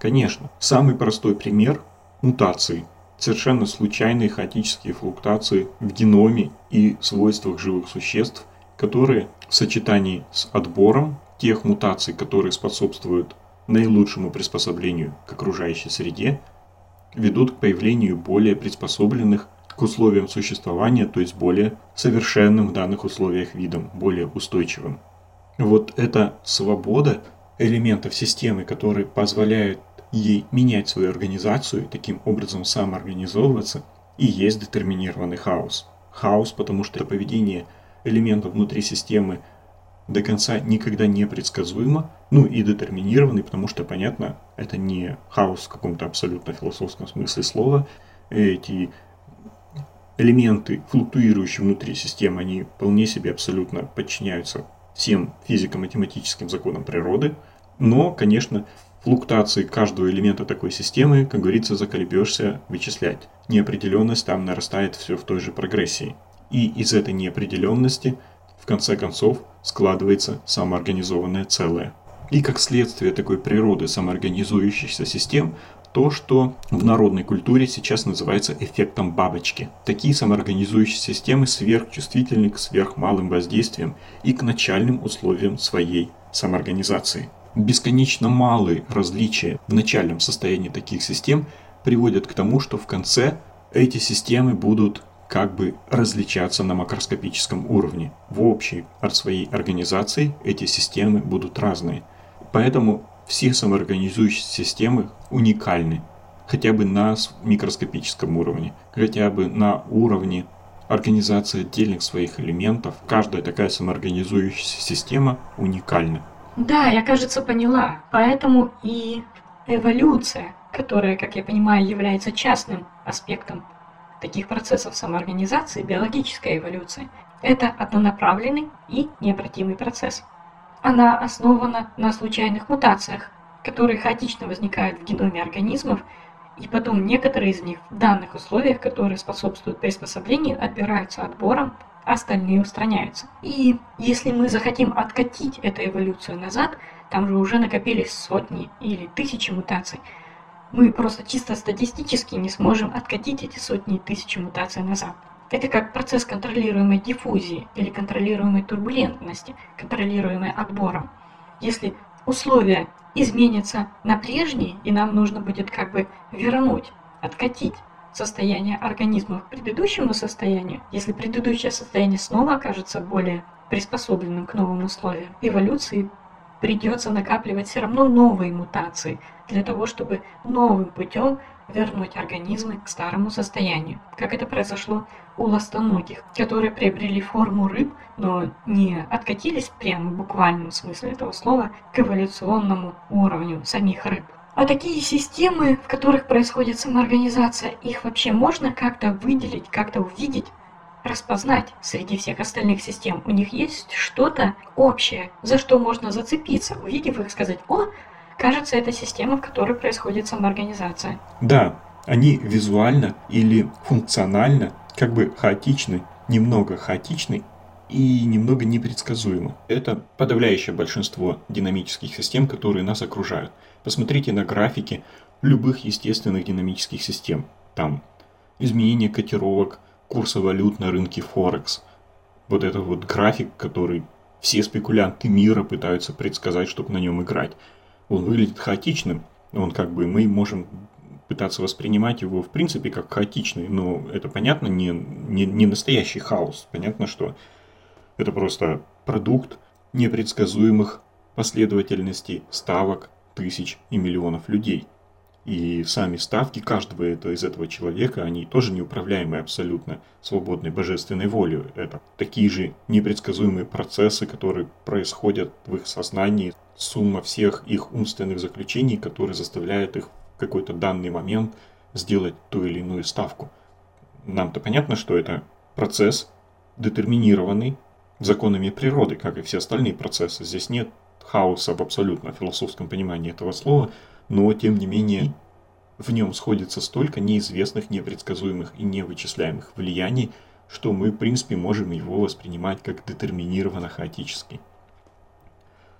Конечно. Самый простой пример – мутации. совершенно случайные хаотические флуктуации в геноме и свойствах живых существ, которые в сочетании с отбором тех мутаций, которые способствуют наилучшему приспособлению к окружающей среде, ведут к появлению более приспособленных к условиям существования, то есть более совершенным в данных условиях видом, более устойчивым. Вот эта свобода элементов системы, которые позволяют ей менять свою организацию и таким образом самоорганизовываться, и есть детерминированный хаос. Хаос, потому что поведение элементов внутри системы до конца никогда не предсказуемо, ну и детерминированный, потому что, понятно, это не хаос в каком-то абсолютно философском смысле слова. Эти элементы, флуктуирующие внутри системы, они вполне себе абсолютно подчиняются всем физико-математическим законам природы. Но, конечно, флуктуации каждого элемента такой системы, как говорится, заколебешься вычислять. Неопределенность там нарастает все в той же прогрессии. И из этой неопределенности, в конце концов, складывается самоорганизованное целое. И как следствие такой природы самоорганизующихся систем, то, что в народной культуре сейчас называется эффектом бабочки. Такие самоорганизующие системы сверхчувствительны к сверхмалым воздействиям и к начальным условиям своей самоорганизации. Бесконечно малые различия в начальном состоянии таких систем приводят к тому, что в конце эти системы будут как бы различаться на макроскопическом уровне. В общей от своей организации эти системы будут разные. Поэтому все самоорганизующиеся системы уникальны, хотя бы на микроскопическом уровне, хотя бы на уровне организации отдельных своих элементов. Каждая такая самоорганизующаяся система уникальна. Да, я, кажется, поняла. Поэтому и эволюция, которая, как я понимаю, является частным аспектом таких процессов самоорганизации, биологическая эволюция, это однонаправленный и необратимый процесс. Она основана на случайных мутациях, которые хаотично возникают в геноме организмов, и потом некоторые из них в данных условиях, которые способствуют приспособлению, отбираются отбором, а остальные устраняются. И если мы захотим откатить эту эволюцию назад, там же уже накопились сотни или тысячи мутаций, мы просто чисто статистически не сможем откатить эти сотни и тысячи мутаций назад. Это как процесс контролируемой диффузии или контролируемой турбулентности, контролируемой отбором. Если условия изменятся на прежние, и нам нужно будет как бы вернуть, откатить состояние организма к предыдущему состоянию, если предыдущее состояние снова окажется более приспособленным к новым условиям, эволюции придется накапливать все равно новые мутации для того, чтобы новым путем вернуть организмы к старому состоянию, как это произошло у ластоногих, которые приобрели форму рыб, но не откатились прямо в буквальном смысле этого слова к эволюционному уровню самих рыб. А такие системы, в которых происходит самоорганизация, их вообще можно как-то выделить, как-то увидеть, распознать среди всех остальных систем. У них есть что-то общее, за что можно зацепиться, увидев их, сказать, о, Кажется, это система, в которой происходит самоорганизация. Да, они визуально или функционально как бы хаотичны, немного хаотичны и немного непредсказуемы. Это подавляющее большинство динамических систем, которые нас окружают. Посмотрите на графики любых естественных динамических систем. Там изменение котировок, курса валют на рынке Форекс. Вот это вот график, который все спекулянты мира пытаются предсказать, чтобы на нем играть он выглядит хаотичным. Он как бы, мы можем пытаться воспринимать его в принципе как хаотичный, но это понятно, не, не, не настоящий хаос. Понятно, что это просто продукт непредсказуемых последовательностей ставок тысяч и миллионов людей. И сами ставки каждого этого, из этого человека, они тоже неуправляемые абсолютно свободной божественной волей. Это такие же непредсказуемые процессы, которые происходят в их сознании, сумма всех их умственных заключений, которые заставляют их в какой-то данный момент сделать ту или иную ставку. Нам-то понятно, что это процесс, детерминированный законами природы, как и все остальные процессы. Здесь нет хаоса в абсолютно философском понимании этого слова – но тем не менее в нем сходится столько неизвестных, непредсказуемых и невычисляемых влияний, что мы, в принципе, можем его воспринимать как детерминированно хаотический.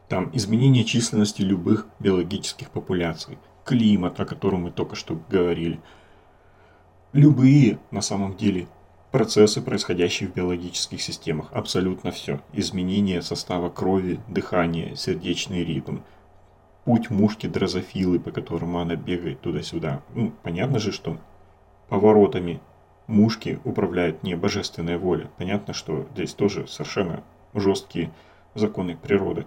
Там изменение численности любых биологических популяций, климат, о котором мы только что говорили, любые, на самом деле, процессы, происходящие в биологических системах. Абсолютно все. Изменение состава крови, дыхание, сердечный ритм, путь мушки дрозофилы, по которому она бегает туда-сюда. Ну, понятно же, что поворотами мушки управляет не божественная воля. Понятно, что здесь тоже совершенно жесткие законы природы.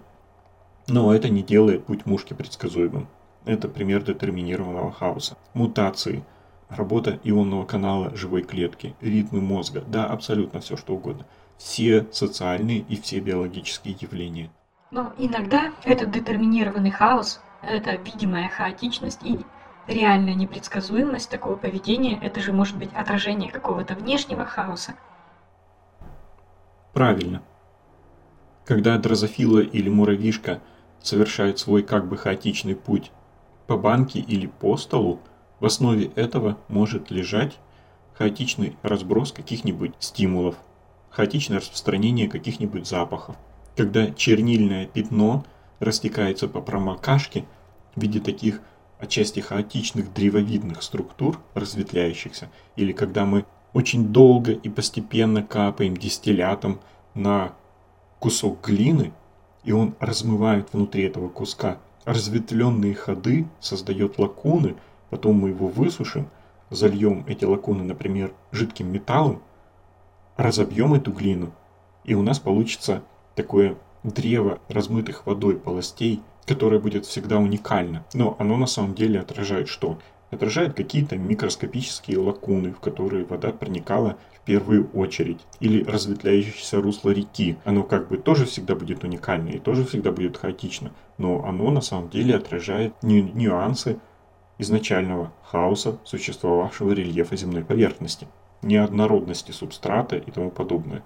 Но это не делает путь мушки предсказуемым. Это пример детерминированного хаоса. Мутации, работа ионного канала живой клетки, ритмы мозга, да, абсолютно все что угодно. Все социальные и все биологические явления. Но иногда этот детерминированный хаос, это видимая хаотичность и реальная непредсказуемость такого поведения, это же может быть отражение какого-то внешнего хаоса. Правильно. Когда дрозофила или муравьишка совершают свой как бы хаотичный путь по банке или по столу, в основе этого может лежать хаотичный разброс каких-нибудь стимулов, хаотичное распространение каких-нибудь запахов. Когда чернильное пятно растекается по промокашке в виде таких отчасти хаотичных древовидных структур, разветвляющихся, или когда мы очень долго и постепенно капаем дистиллятом на кусок глины, и он размывает внутри этого куска разветвленные ходы, создает лакуны, потом мы его высушим, зальем эти лакуны, например, жидким металлом, разобьем эту глину, и у нас получится такое древо размытых водой полостей, которое будет всегда уникально. Но оно на самом деле отражает что? Отражает какие-то микроскопические лакуны, в которые вода проникала в первую очередь. Или разветвляющееся русло реки. Оно как бы тоже всегда будет уникально и тоже всегда будет хаотично. Но оно на самом деле отражает нюансы изначального хаоса, существовавшего рельефа земной поверхности, неоднородности субстрата и тому подобное.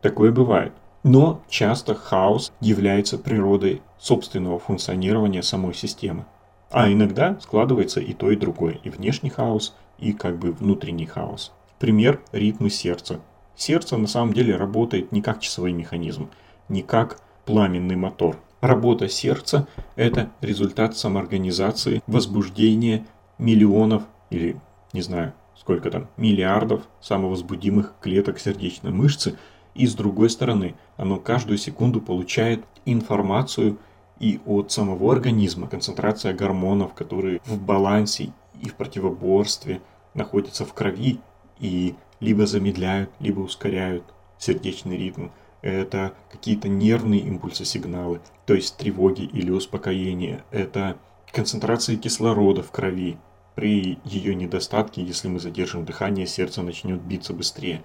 Такое бывает. Но часто хаос является природой собственного функционирования самой системы. А иногда складывается и то, и другое, и внешний хаос, и как бы внутренний хаос. Пример – ритмы сердца. Сердце на самом деле работает не как часовой механизм, не как пламенный мотор. Работа сердца – это результат самоорганизации, возбуждения миллионов или, не знаю, сколько там, миллиардов самовозбудимых клеток сердечной мышцы – и с другой стороны, оно каждую секунду получает информацию и от самого организма, концентрация гормонов, которые в балансе и в противоборстве находятся в крови и либо замедляют, либо ускоряют сердечный ритм. Это какие-то нервные импульсы, сигналы, то есть тревоги или успокоения. Это концентрация кислорода в крови. При ее недостатке, если мы задержим дыхание, сердце начнет биться быстрее.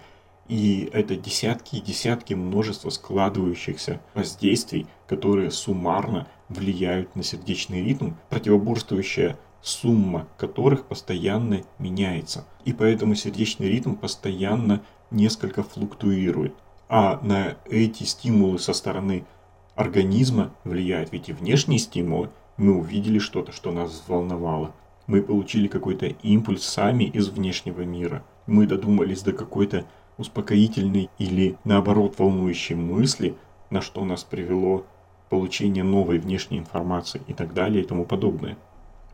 И это десятки и десятки множества складывающихся воздействий, которые суммарно влияют на сердечный ритм, противоборствующая сумма которых постоянно меняется. И поэтому сердечный ритм постоянно несколько флуктуирует. А на эти стимулы со стороны организма влияют ведь и внешние стимулы. Мы увидели что-то, что нас взволновало. Мы получили какой-то импульс сами из внешнего мира. Мы додумались до какой-то успокоительной или наоборот волнующей мысли, на что нас привело получение новой внешней информации и так далее и тому подобное.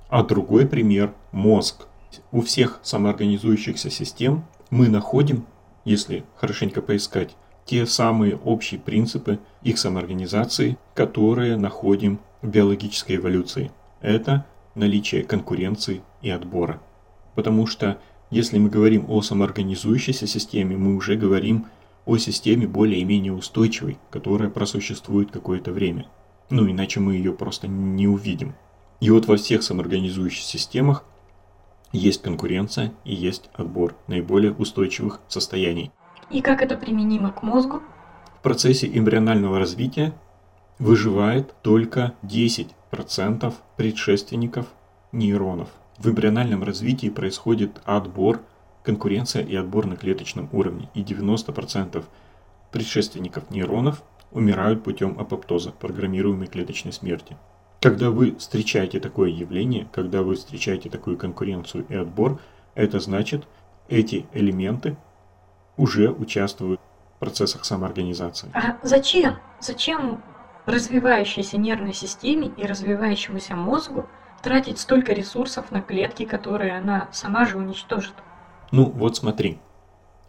А другой пример – мозг. У всех самоорганизующихся систем мы находим, если хорошенько поискать, те самые общие принципы их самоорганизации, которые находим в биологической эволюции. Это наличие конкуренции и отбора. Потому что если мы говорим о самоорганизующейся системе, мы уже говорим о системе более-менее устойчивой, которая просуществует какое-то время. Ну, иначе мы ее просто не увидим. И вот во всех самоорганизующих системах есть конкуренция и есть отбор наиболее устойчивых состояний. И как это применимо к мозгу? В процессе эмбрионального развития выживает только 10% предшественников нейронов. В эмбриональном развитии происходит отбор, конкуренция и отбор на клеточном уровне, и 90% предшественников нейронов умирают путем апоптоза, программируемой клеточной смерти. Когда вы встречаете такое явление, когда вы встречаете такую конкуренцию и отбор, это значит, эти элементы уже участвуют в процессах самоорганизации. А зачем? Зачем развивающейся нервной системе и развивающемуся мозгу тратить столько ресурсов на клетки, которые она сама же уничтожит. Ну вот смотри,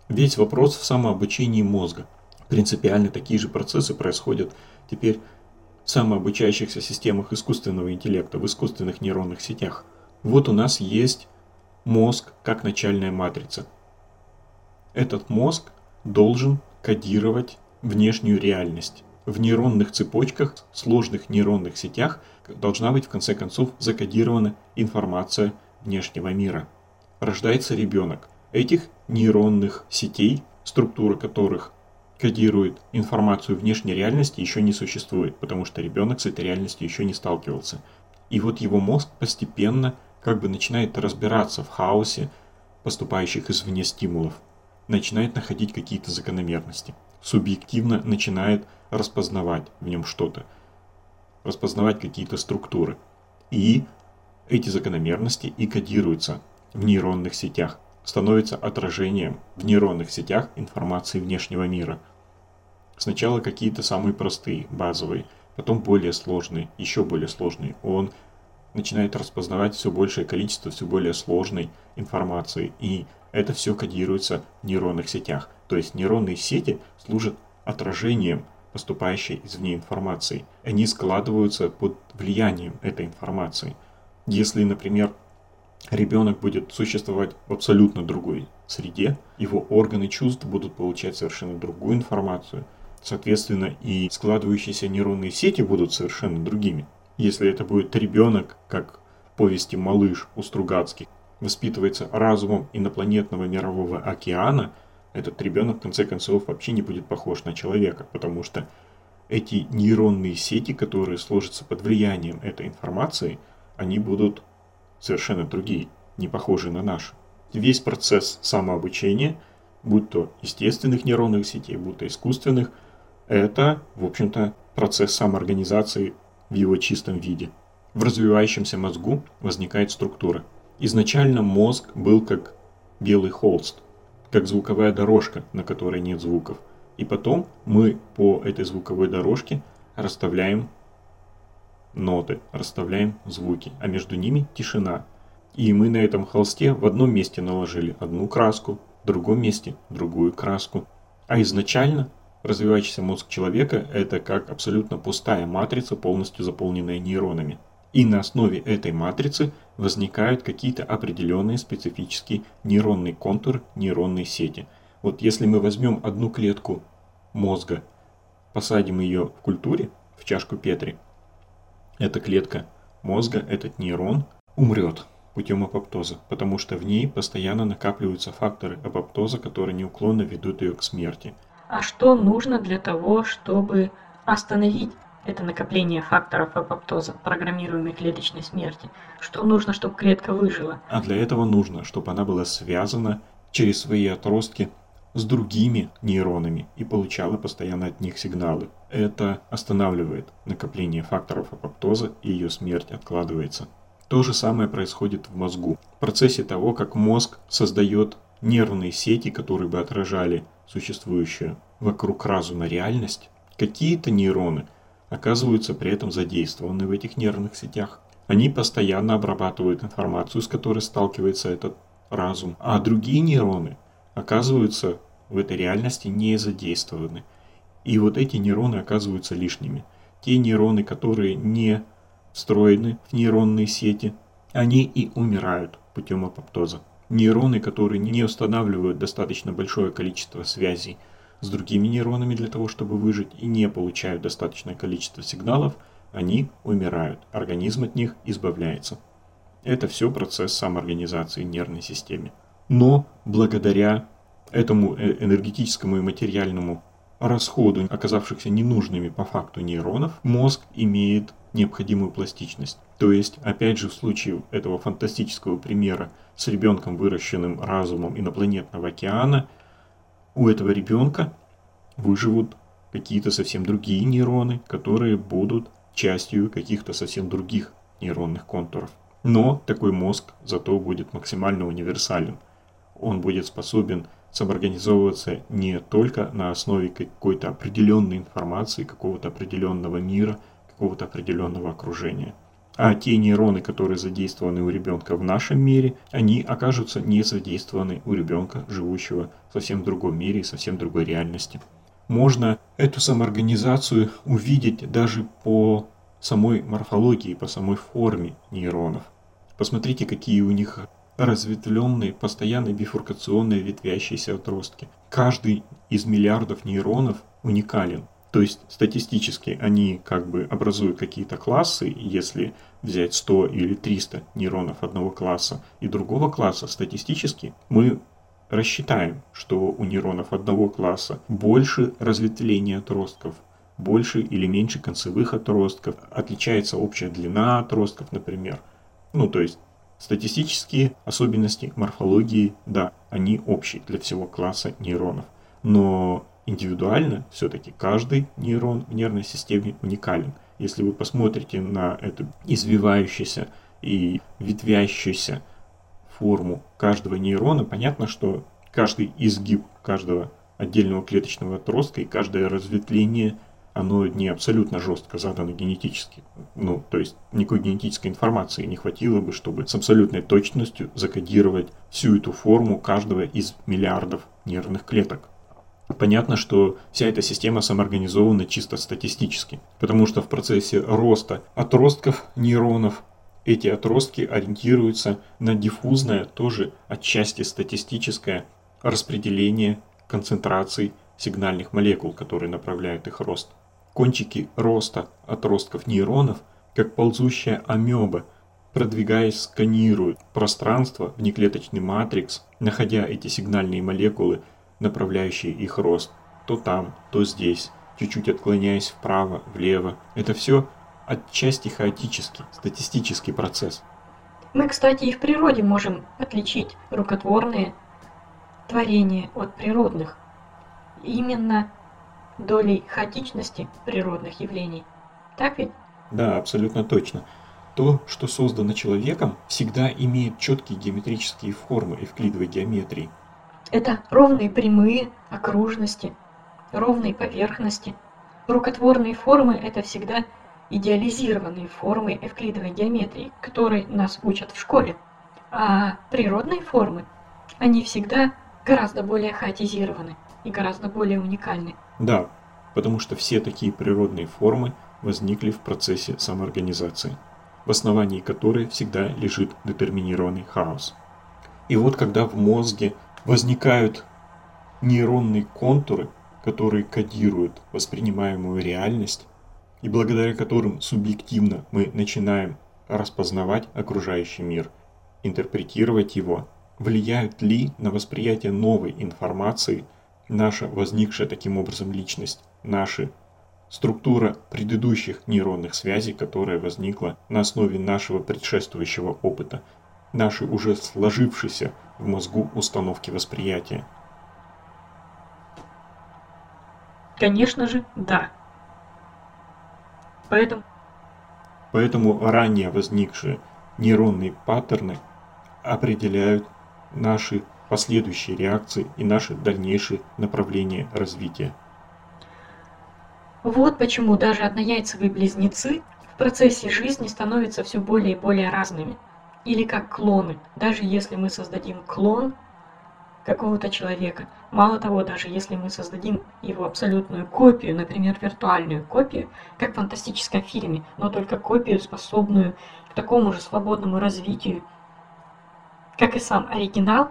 весь вопрос в самообучении мозга. Принципиально такие же процессы происходят теперь в самообучающихся системах искусственного интеллекта, в искусственных нейронных сетях. Вот у нас есть мозг как начальная матрица. Этот мозг должен кодировать внешнюю реальность. В нейронных цепочках, сложных нейронных сетях должна быть в конце концов закодирована информация внешнего мира. Рождается ребенок. Этих нейронных сетей, структура которых кодирует информацию внешней реальности, еще не существует, потому что ребенок с этой реальностью еще не сталкивался. И вот его мозг постепенно как бы начинает разбираться в хаосе поступающих извне стимулов, начинает находить какие-то закономерности, субъективно начинает распознавать в нем что-то, распознавать какие-то структуры. И эти закономерности и кодируются в нейронных сетях, становятся отражением в нейронных сетях информации внешнего мира. Сначала какие-то самые простые, базовые, потом более сложные, еще более сложные. Он начинает распознавать все большее количество все более сложной информации. И это все кодируется в нейронных сетях. То есть нейронные сети служат отражением поступающей извне информации. Они складываются под влиянием этой информации. Если, например, ребенок будет существовать в абсолютно другой среде, его органы чувств будут получать совершенно другую информацию. Соответственно, и складывающиеся нейронные сети будут совершенно другими. Если это будет ребенок, как в повести «Малыш» у Стругацких, воспитывается разумом инопланетного мирового океана, этот ребенок в конце концов вообще не будет похож на человека, потому что эти нейронные сети, которые сложатся под влиянием этой информации, они будут совершенно другие, не похожие на наши. Весь процесс самообучения, будь то естественных нейронных сетей, будь то искусственных, это, в общем-то, процесс самоорганизации в его чистом виде. В развивающемся мозгу возникает структура. Изначально мозг был как белый холст, как звуковая дорожка, на которой нет звуков. И потом мы по этой звуковой дорожке расставляем ноты, расставляем звуки, а между ними тишина. И мы на этом холсте в одном месте наложили одну краску, в другом месте другую краску. А изначально Развивающийся мозг человека – это как абсолютно пустая матрица, полностью заполненная нейронами. И на основе этой матрицы возникают какие-то определенные специфические нейронные контуры, нейронные сети. Вот если мы возьмем одну клетку мозга, посадим ее в культуре, в чашку Петри, эта клетка мозга, этот нейрон умрет путем апоптоза, потому что в ней постоянно накапливаются факторы апоптоза, которые неуклонно ведут ее к смерти – а что нужно для того, чтобы остановить это накопление факторов апоптоза, программируемой клеточной смерти? Что нужно, чтобы клетка выжила? А для этого нужно, чтобы она была связана через свои отростки с другими нейронами и получала постоянно от них сигналы. Это останавливает накопление факторов апоптоза и ее смерть откладывается. То же самое происходит в мозгу. В процессе того, как мозг создает нервные сети, которые бы отражали существующую вокруг разума реальность, какие-то нейроны оказываются при этом задействованы в этих нервных сетях. Они постоянно обрабатывают информацию, с которой сталкивается этот разум, а другие нейроны оказываются в этой реальности не задействованы. И вот эти нейроны оказываются лишними. Те нейроны, которые не встроены в нейронные сети, они и умирают путем апоптоза нейроны, которые не устанавливают достаточно большое количество связей с другими нейронами для того, чтобы выжить, и не получают достаточное количество сигналов, они умирают, организм от них избавляется. Это все процесс самоорганизации нервной системы. Но благодаря этому э, энергетическому и материальному расходу оказавшихся ненужными по факту нейронов, мозг имеет необходимую пластичность. То есть, опять же, в случае этого фантастического примера с ребенком, выращенным разумом инопланетного океана, у этого ребенка выживут какие-то совсем другие нейроны, которые будут частью каких-то совсем других нейронных контуров. Но такой мозг зато будет максимально универсален. Он будет способен самоорганизовываться не только на основе какой-то определенной информации, какого-то определенного мира, какого-то определенного окружения, А те нейроны, которые задействованы у ребенка в нашем мире, они окажутся не задействованы у ребенка, живущего в совсем другом мире и совсем другой реальности. Можно эту самоорганизацию увидеть даже по самой морфологии, по самой форме нейронов. Посмотрите, какие у них разветвленные, постоянно бифуркационные ветвящиеся отростки. Каждый из миллиардов нейронов уникален. То есть статистически они как бы образуют какие-то классы, если взять 100 или 300 нейронов одного класса и другого класса, статистически мы рассчитаем, что у нейронов одного класса больше разветвления отростков, больше или меньше концевых отростков, отличается общая длина отростков, например. Ну, то есть статистические особенности морфологии, да, они общие для всего класса нейронов. Но индивидуально все-таки каждый нейрон в нервной системе уникален. Если вы посмотрите на эту извивающуюся и ветвящуюся форму каждого нейрона, понятно, что каждый изгиб каждого отдельного клеточного отростка и каждое разветвление, оно не абсолютно жестко задано генетически. Ну, то есть никакой генетической информации не хватило бы, чтобы с абсолютной точностью закодировать всю эту форму каждого из миллиардов нервных клеток. Понятно, что вся эта система самоорганизована чисто статистически, потому что в процессе роста отростков нейронов эти отростки ориентируются на диффузное, тоже отчасти статистическое распределение концентраций сигнальных молекул, которые направляют их рост. Кончики роста отростков нейронов, как ползущая амеба, продвигаясь, сканируют пространство, внеклеточный матрикс, находя эти сигнальные молекулы, направляющие их рост, то там, то здесь, чуть-чуть отклоняясь вправо, влево. Это все отчасти хаотический, статистический процесс. Мы, кстати, и в природе можем отличить рукотворные творения от природных. Именно долей хаотичности природных явлений. Так ведь? Да, абсолютно точно. То, что создано человеком, всегда имеет четкие геометрические формы эвклидовой геометрии. Это ровные прямые окружности, ровные поверхности. Рукотворные формы – это всегда идеализированные формы эвклидовой геометрии, которой нас учат в школе. А природные формы, они всегда гораздо более хаотизированы и гораздо более уникальны. Да, потому что все такие природные формы возникли в процессе самоорганизации, в основании которой всегда лежит детерминированный хаос. И вот когда в мозге возникают нейронные контуры, которые кодируют воспринимаемую реальность, и благодаря которым субъективно мы начинаем распознавать окружающий мир, интерпретировать его, влияют ли на восприятие новой информации наша возникшая таким образом личность, наша структура предыдущих нейронных связей, которая возникла на основе нашего предшествующего опыта, наши уже сложившиеся в мозгу установки восприятия. Конечно же, да. Поэтому... Поэтому ранее возникшие нейронные паттерны определяют наши последующие реакции и наши дальнейшие направления развития. Вот почему даже однояйцевые близнецы в процессе жизни становятся все более и более разными. Или как клоны. Даже если мы создадим клон какого-то человека. Мало того, даже если мы создадим его абсолютную копию, например, виртуальную копию, как в фантастическом фильме, но только копию, способную к такому же свободному развитию, как и сам оригинал,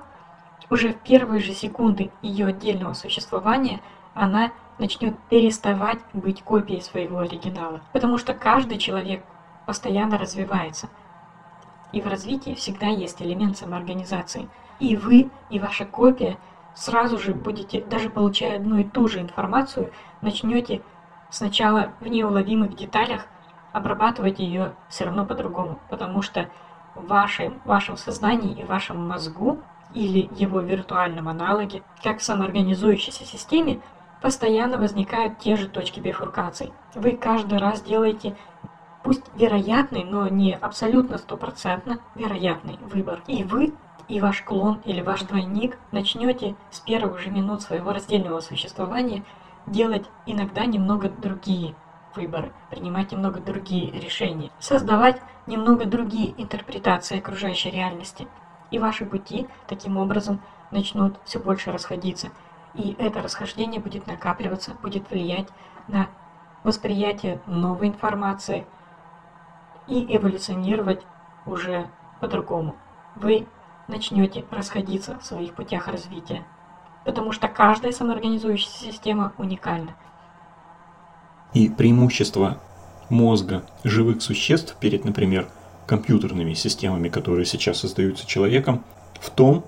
уже в первые же секунды ее отдельного существования она начнет переставать быть копией своего оригинала. Потому что каждый человек постоянно развивается. И в развитии всегда есть элемент самоорганизации – и вы, и ваша копия сразу же будете, даже получая одну и ту же информацию, начнете сначала в неуловимых деталях обрабатывать ее все равно по-другому, потому что в вашем, вашем сознании и вашем мозгу или его виртуальном аналоге, как в самоорганизующейся системе, постоянно возникают те же точки бифуркаций. Вы каждый раз делаете пусть вероятный, но не абсолютно стопроцентно вероятный выбор. И вы и ваш клон или ваш двойник начнете с первых же минут своего раздельного существования делать иногда немного другие выборы, принимать немного другие решения, создавать немного другие интерпретации окружающей реальности. И ваши пути таким образом начнут все больше расходиться. И это расхождение будет накапливаться, будет влиять на восприятие новой информации и эволюционировать уже по-другому. Вы начнете расходиться в своих путях развития, потому что каждая самоорганизующаяся система уникальна. И преимущество мозга живых существ перед, например, компьютерными системами, которые сейчас создаются человеком, в том,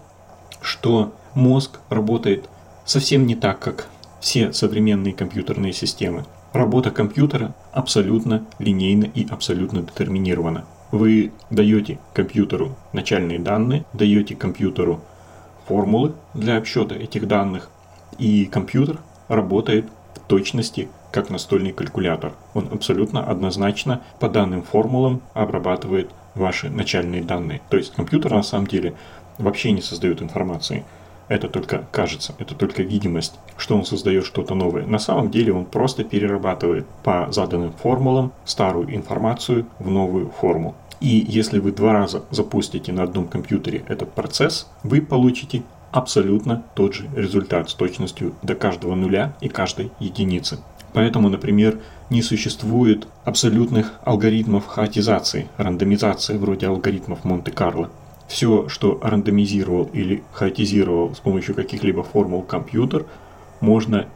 что мозг работает совсем не так, как все современные компьютерные системы. Работа компьютера абсолютно линейна и абсолютно детерминирована. Вы даете компьютеру начальные данные, даете компьютеру формулы для обсчета этих данных, и компьютер работает в точности как настольный калькулятор. Он абсолютно однозначно по данным формулам обрабатывает ваши начальные данные. То есть компьютер на самом деле вообще не создает информации. Это только кажется, это только видимость, что он создает что-то новое. На самом деле он просто перерабатывает по заданным формулам старую информацию в новую форму. И если вы два раза запустите на одном компьютере этот процесс, вы получите абсолютно тот же результат с точностью до каждого нуля и каждой единицы. Поэтому, например, не существует абсолютных алгоритмов хаотизации, рандомизации вроде алгоритмов Монте-Карло все, что рандомизировал или хаотизировал с помощью каких-либо формул компьютер, можно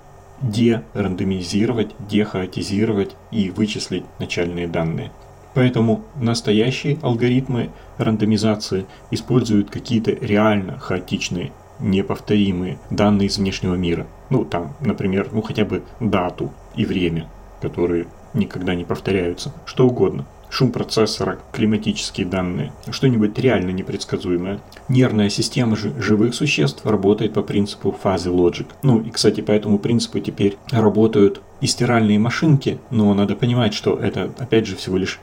дерандомизировать, дехаотизировать и вычислить начальные данные. Поэтому настоящие алгоритмы рандомизации используют какие-то реально хаотичные, неповторимые данные из внешнего мира. Ну, там, например, ну хотя бы дату и время, которые никогда не повторяются, что угодно шум процессора, климатические данные, что-нибудь реально непредсказуемое. Нервная система же живых существ работает по принципу фазы logic. Ну и, кстати, по этому принципу теперь работают и стиральные машинки, но надо понимать, что это, опять же, всего лишь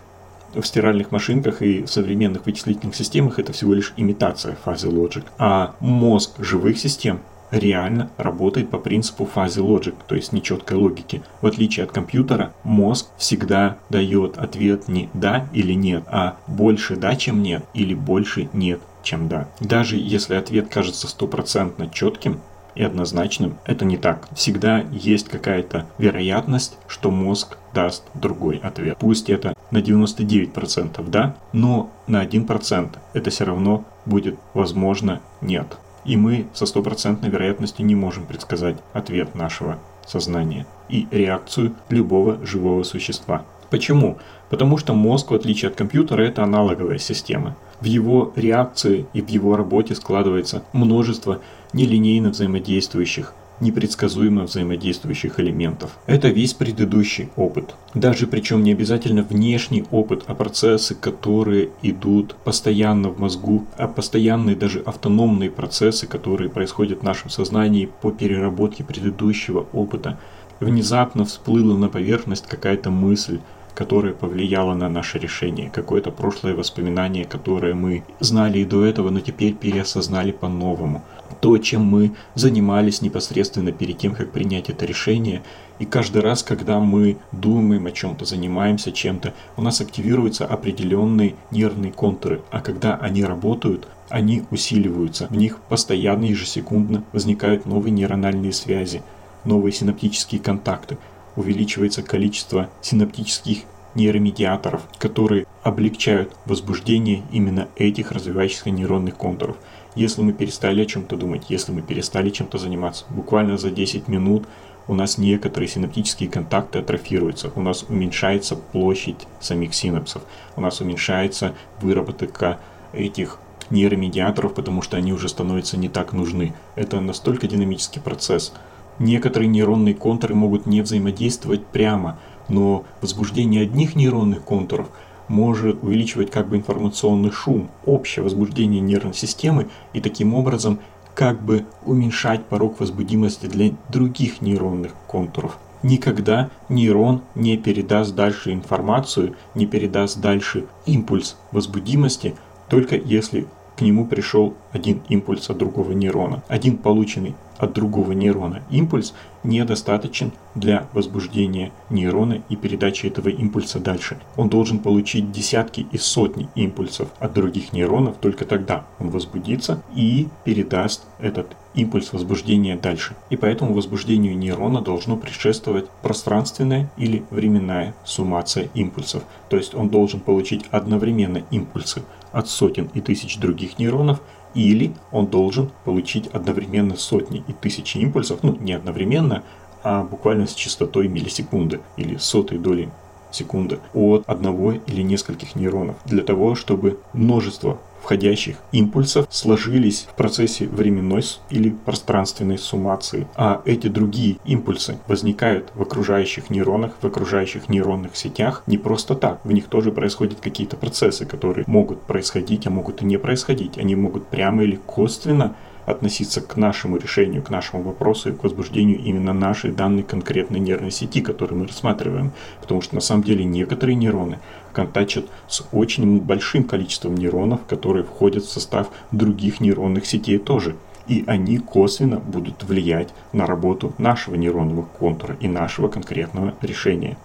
в стиральных машинках и в современных вычислительных системах это всего лишь имитация фазы logic. А мозг живых систем реально работает по принципу фазы logic, то есть нечеткой логики. В отличие от компьютера, мозг всегда дает ответ не да или нет, а больше да, чем нет, или больше нет, чем да. Даже если ответ кажется стопроцентно четким, и однозначным, это не так. Всегда есть какая-то вероятность, что мозг даст другой ответ. Пусть это на 99% да, но на 1% это все равно будет возможно нет. И мы со стопроцентной вероятностью не можем предсказать ответ нашего сознания и реакцию любого живого существа. Почему? Потому что мозг, в отличие от компьютера, это аналоговая система. В его реакции и в его работе складывается множество нелинейно взаимодействующих непредсказуемо взаимодействующих элементов. Это весь предыдущий опыт. Даже причем не обязательно внешний опыт, а процессы, которые идут постоянно в мозгу, а постоянные даже автономные процессы, которые происходят в нашем сознании по переработке предыдущего опыта. Внезапно всплыла на поверхность какая-то мысль, которая повлияла на наше решение, какое-то прошлое воспоминание, которое мы знали и до этого, но теперь переосознали по-новому то, чем мы занимались непосредственно перед тем, как принять это решение. И каждый раз, когда мы думаем о чем-то, занимаемся чем-то, у нас активируются определенные нервные контуры. А когда они работают, они усиливаются. В них постоянно, ежесекундно возникают новые нейрональные связи, новые синаптические контакты. Увеличивается количество синаптических нейромедиаторов, которые облегчают возбуждение именно этих развивающихся нейронных контуров. Если мы перестали о чем-то думать, если мы перестали чем-то заниматься, буквально за 10 минут у нас некоторые синаптические контакты атрофируются, у нас уменьшается площадь самих синапсов, у нас уменьшается выработка этих нейромедиаторов, потому что они уже становятся не так нужны. Это настолько динамический процесс. Некоторые нейронные контуры могут не взаимодействовать прямо, но возбуждение одних нейронных контуров – может увеличивать как бы информационный шум, общее возбуждение нервной системы и таким образом как бы уменьшать порог возбудимости для других нейронных контуров. Никогда нейрон не передаст дальше информацию, не передаст дальше импульс возбудимости, только если к нему пришел один импульс от другого нейрона. Один полученный от другого нейрона импульс недостаточен для возбуждения нейрона и передачи этого импульса дальше. Он должен получить десятки и сотни импульсов от других нейронов, только тогда он возбудится и передаст этот импульс возбуждения дальше. И поэтому возбуждению нейрона должно предшествовать пространственная или временная суммация импульсов. То есть он должен получить одновременно импульсы от сотен и тысяч других нейронов или он должен получить одновременно сотни и тысячи импульсов, ну не одновременно, а буквально с частотой миллисекунды или сотой доли секунды от одного или нескольких нейронов для того, чтобы множество входящих импульсов сложились в процессе временной или пространственной суммации, а эти другие импульсы возникают в окружающих нейронах, в окружающих нейронных сетях не просто так. В них тоже происходят какие-то процессы, которые могут происходить, а могут и не происходить. Они могут прямо или косвенно относиться к нашему решению, к нашему вопросу и к возбуждению именно нашей данной конкретной нервной сети, которую мы рассматриваем. Потому что на самом деле некоторые нейроны контачат с очень большим количеством нейронов, которые входят в состав других нейронных сетей тоже. И они косвенно будут влиять на работу нашего нейронного контура и нашего конкретного решения,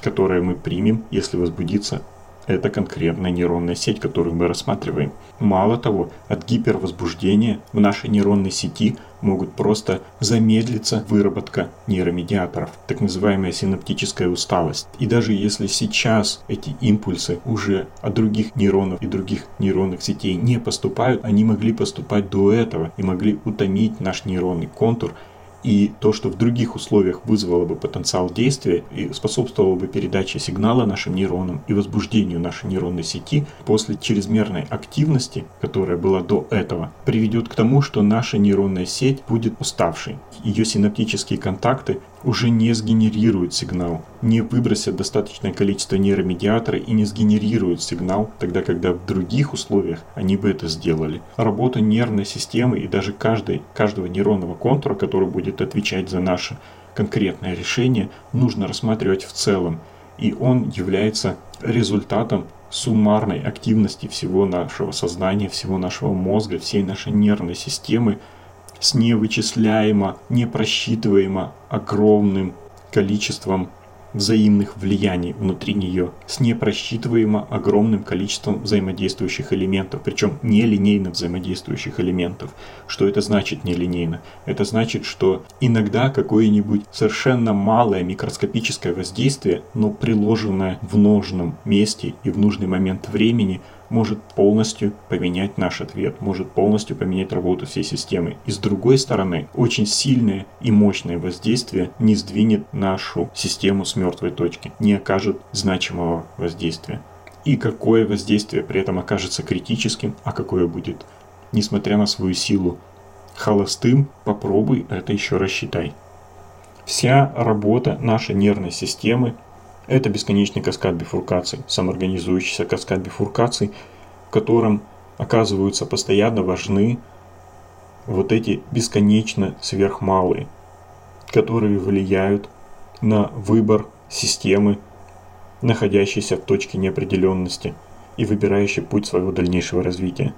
которое мы примем, если возбудится это конкретная нейронная сеть, которую мы рассматриваем. Мало того, от гипервозбуждения в нашей нейронной сети могут просто замедлиться выработка нейромедиаторов, так называемая синаптическая усталость. И даже если сейчас эти импульсы уже от других нейронов и других нейронных сетей не поступают, они могли поступать до этого и могли утомить наш нейронный контур и то, что в других условиях вызвало бы потенциал действия и способствовало бы передаче сигнала нашим нейронам и возбуждению нашей нейронной сети после чрезмерной активности, которая была до этого, приведет к тому, что наша нейронная сеть будет уставшей. Ее синаптические контакты уже не сгенерируют сигнал, не выбросят достаточное количество нейромедиатора и не сгенерируют сигнал, тогда когда в других условиях они бы это сделали. Работа нервной системы и даже каждой, каждого нейронного контура, который будет отвечать за наше конкретное решение, нужно рассматривать в целом. И он является результатом суммарной активности всего нашего сознания, всего нашего мозга, всей нашей нервной системы, с невычисляемо, непросчитываемо огромным количеством взаимных влияний внутри нее с непросчитываемо огромным количеством взаимодействующих элементов, причем нелинейно взаимодействующих элементов. Что это значит нелинейно? Это значит, что иногда какое-нибудь совершенно малое микроскопическое воздействие, но приложенное в нужном месте и в нужный момент времени – может полностью поменять наш ответ, может полностью поменять работу всей системы. И с другой стороны, очень сильное и мощное воздействие не сдвинет нашу систему с мертвой точки, не окажет значимого воздействия. И какое воздействие при этом окажется критическим, а какое будет, несмотря на свою силу, холостым, попробуй это еще рассчитай. Вся работа нашей нервной системы это бесконечный каскад бифуркаций, самоорганизующийся каскад бифуркаций, в котором оказываются постоянно важны вот эти бесконечно сверхмалые, которые влияют на выбор системы, находящейся в точке неопределенности и выбирающей путь своего дальнейшего развития.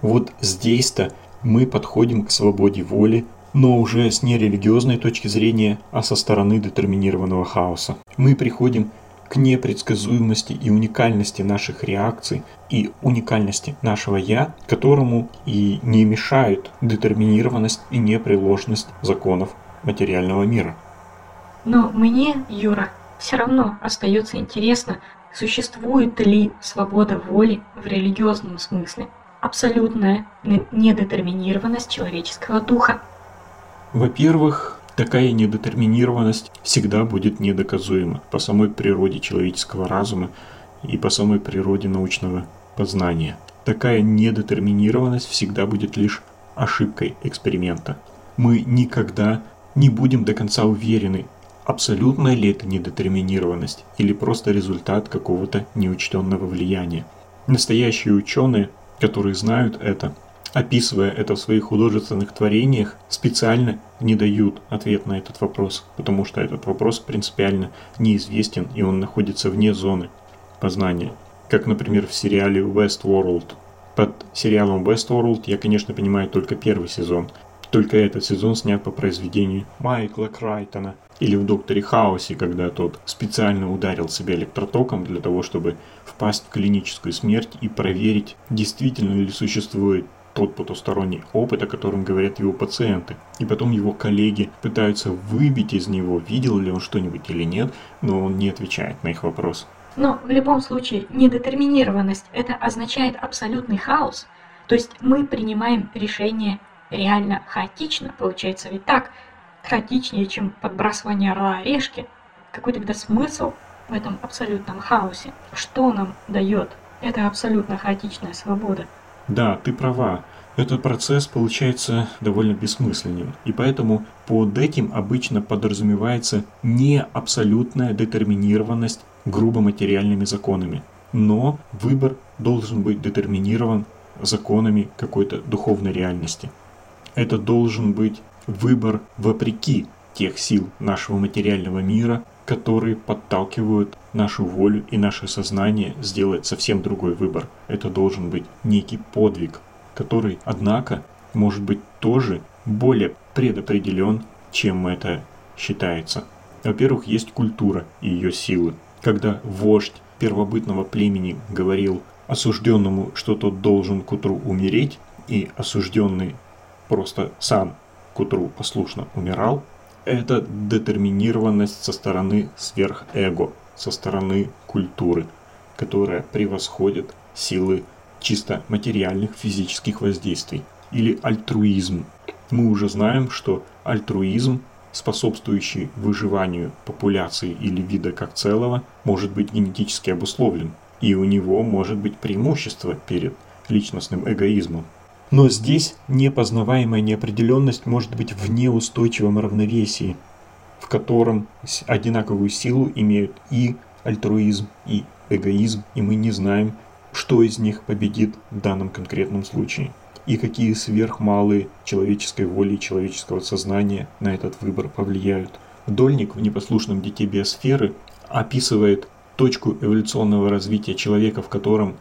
Вот здесь-то мы подходим к свободе воли но уже с нерелигиозной точки зрения, а со стороны детерминированного хаоса. Мы приходим к непредсказуемости и уникальности наших реакций и уникальности нашего «я», которому и не мешают детерминированность и непреложность законов материального мира. Но мне, Юра, все равно остается интересно, существует ли свобода воли в религиозном смысле, абсолютная недетерминированность человеческого духа. Во-первых, такая недетерминированность всегда будет недоказуема по самой природе человеческого разума и по самой природе научного познания. Такая недетерминированность всегда будет лишь ошибкой эксперимента. Мы никогда не будем до конца уверены, абсолютная ли это недетерминированность или просто результат какого-то неучтенного влияния. Настоящие ученые, которые знают это, описывая это в своих художественных творениях, специально не дают ответ на этот вопрос, потому что этот вопрос принципиально неизвестен и он находится вне зоны познания. Как, например, в сериале Westworld. Под сериалом Westworld я, конечно, понимаю только первый сезон. Только этот сезон снят по произведению Майкла Крайтона. Или в «Докторе Хаусе», когда тот специально ударил себя электротоком для того, чтобы впасть в клиническую смерть и проверить, действительно ли существует тот потусторонний опыт, о котором говорят его пациенты. И потом его коллеги пытаются выбить из него, видел ли он что-нибудь или нет, но он не отвечает на их вопрос. Но в любом случае недетерминированность это означает абсолютный хаос. То есть мы принимаем решение реально хаотично, получается ведь так, хаотичнее, чем подбрасывание орла орешки. Какой тогда смысл в этом абсолютном хаосе? Что нам дает эта абсолютно хаотичная свобода? Да, ты права. Этот процесс получается довольно бессмысленным, и поэтому под этим обычно подразумевается не абсолютная детерминированность грубо материальными законами, но выбор должен быть детерминирован законами какой-то духовной реальности. Это должен быть выбор вопреки тех сил нашего материального мира, которые подталкивают нашу волю и наше сознание сделать совсем другой выбор. Это должен быть некий подвиг, который, однако, может быть тоже более предопределен, чем это считается. Во-первых, есть культура и ее силы. Когда вождь первобытного племени говорил осужденному, что тот должен к утру умереть, и осужденный просто сам к утру послушно умирал, это детерминированность со стороны сверхэго, со стороны культуры, которая превосходит силы чисто материальных физических воздействий. Или альтруизм. Мы уже знаем, что альтруизм, способствующий выживанию популяции или вида как целого, может быть генетически обусловлен, и у него может быть преимущество перед личностным эгоизмом. Но здесь непознаваемая неопределенность может быть в неустойчивом равновесии, в котором одинаковую силу имеют и альтруизм, и эгоизм, и мы не знаем, что из них победит в данном конкретном случае, и какие сверхмалые человеческой воли и человеческого сознания на этот выбор повлияют. Дольник в непослушном дите биосферы описывает точку эволюционного развития человека, в котором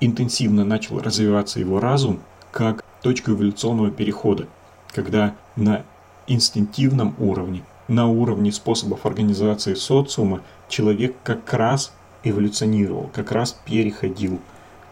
интенсивно начал развиваться его разум, как точку эволюционного перехода, когда на инстинктивном уровне, на уровне способов организации социума человек как раз эволюционировал, как раз переходил,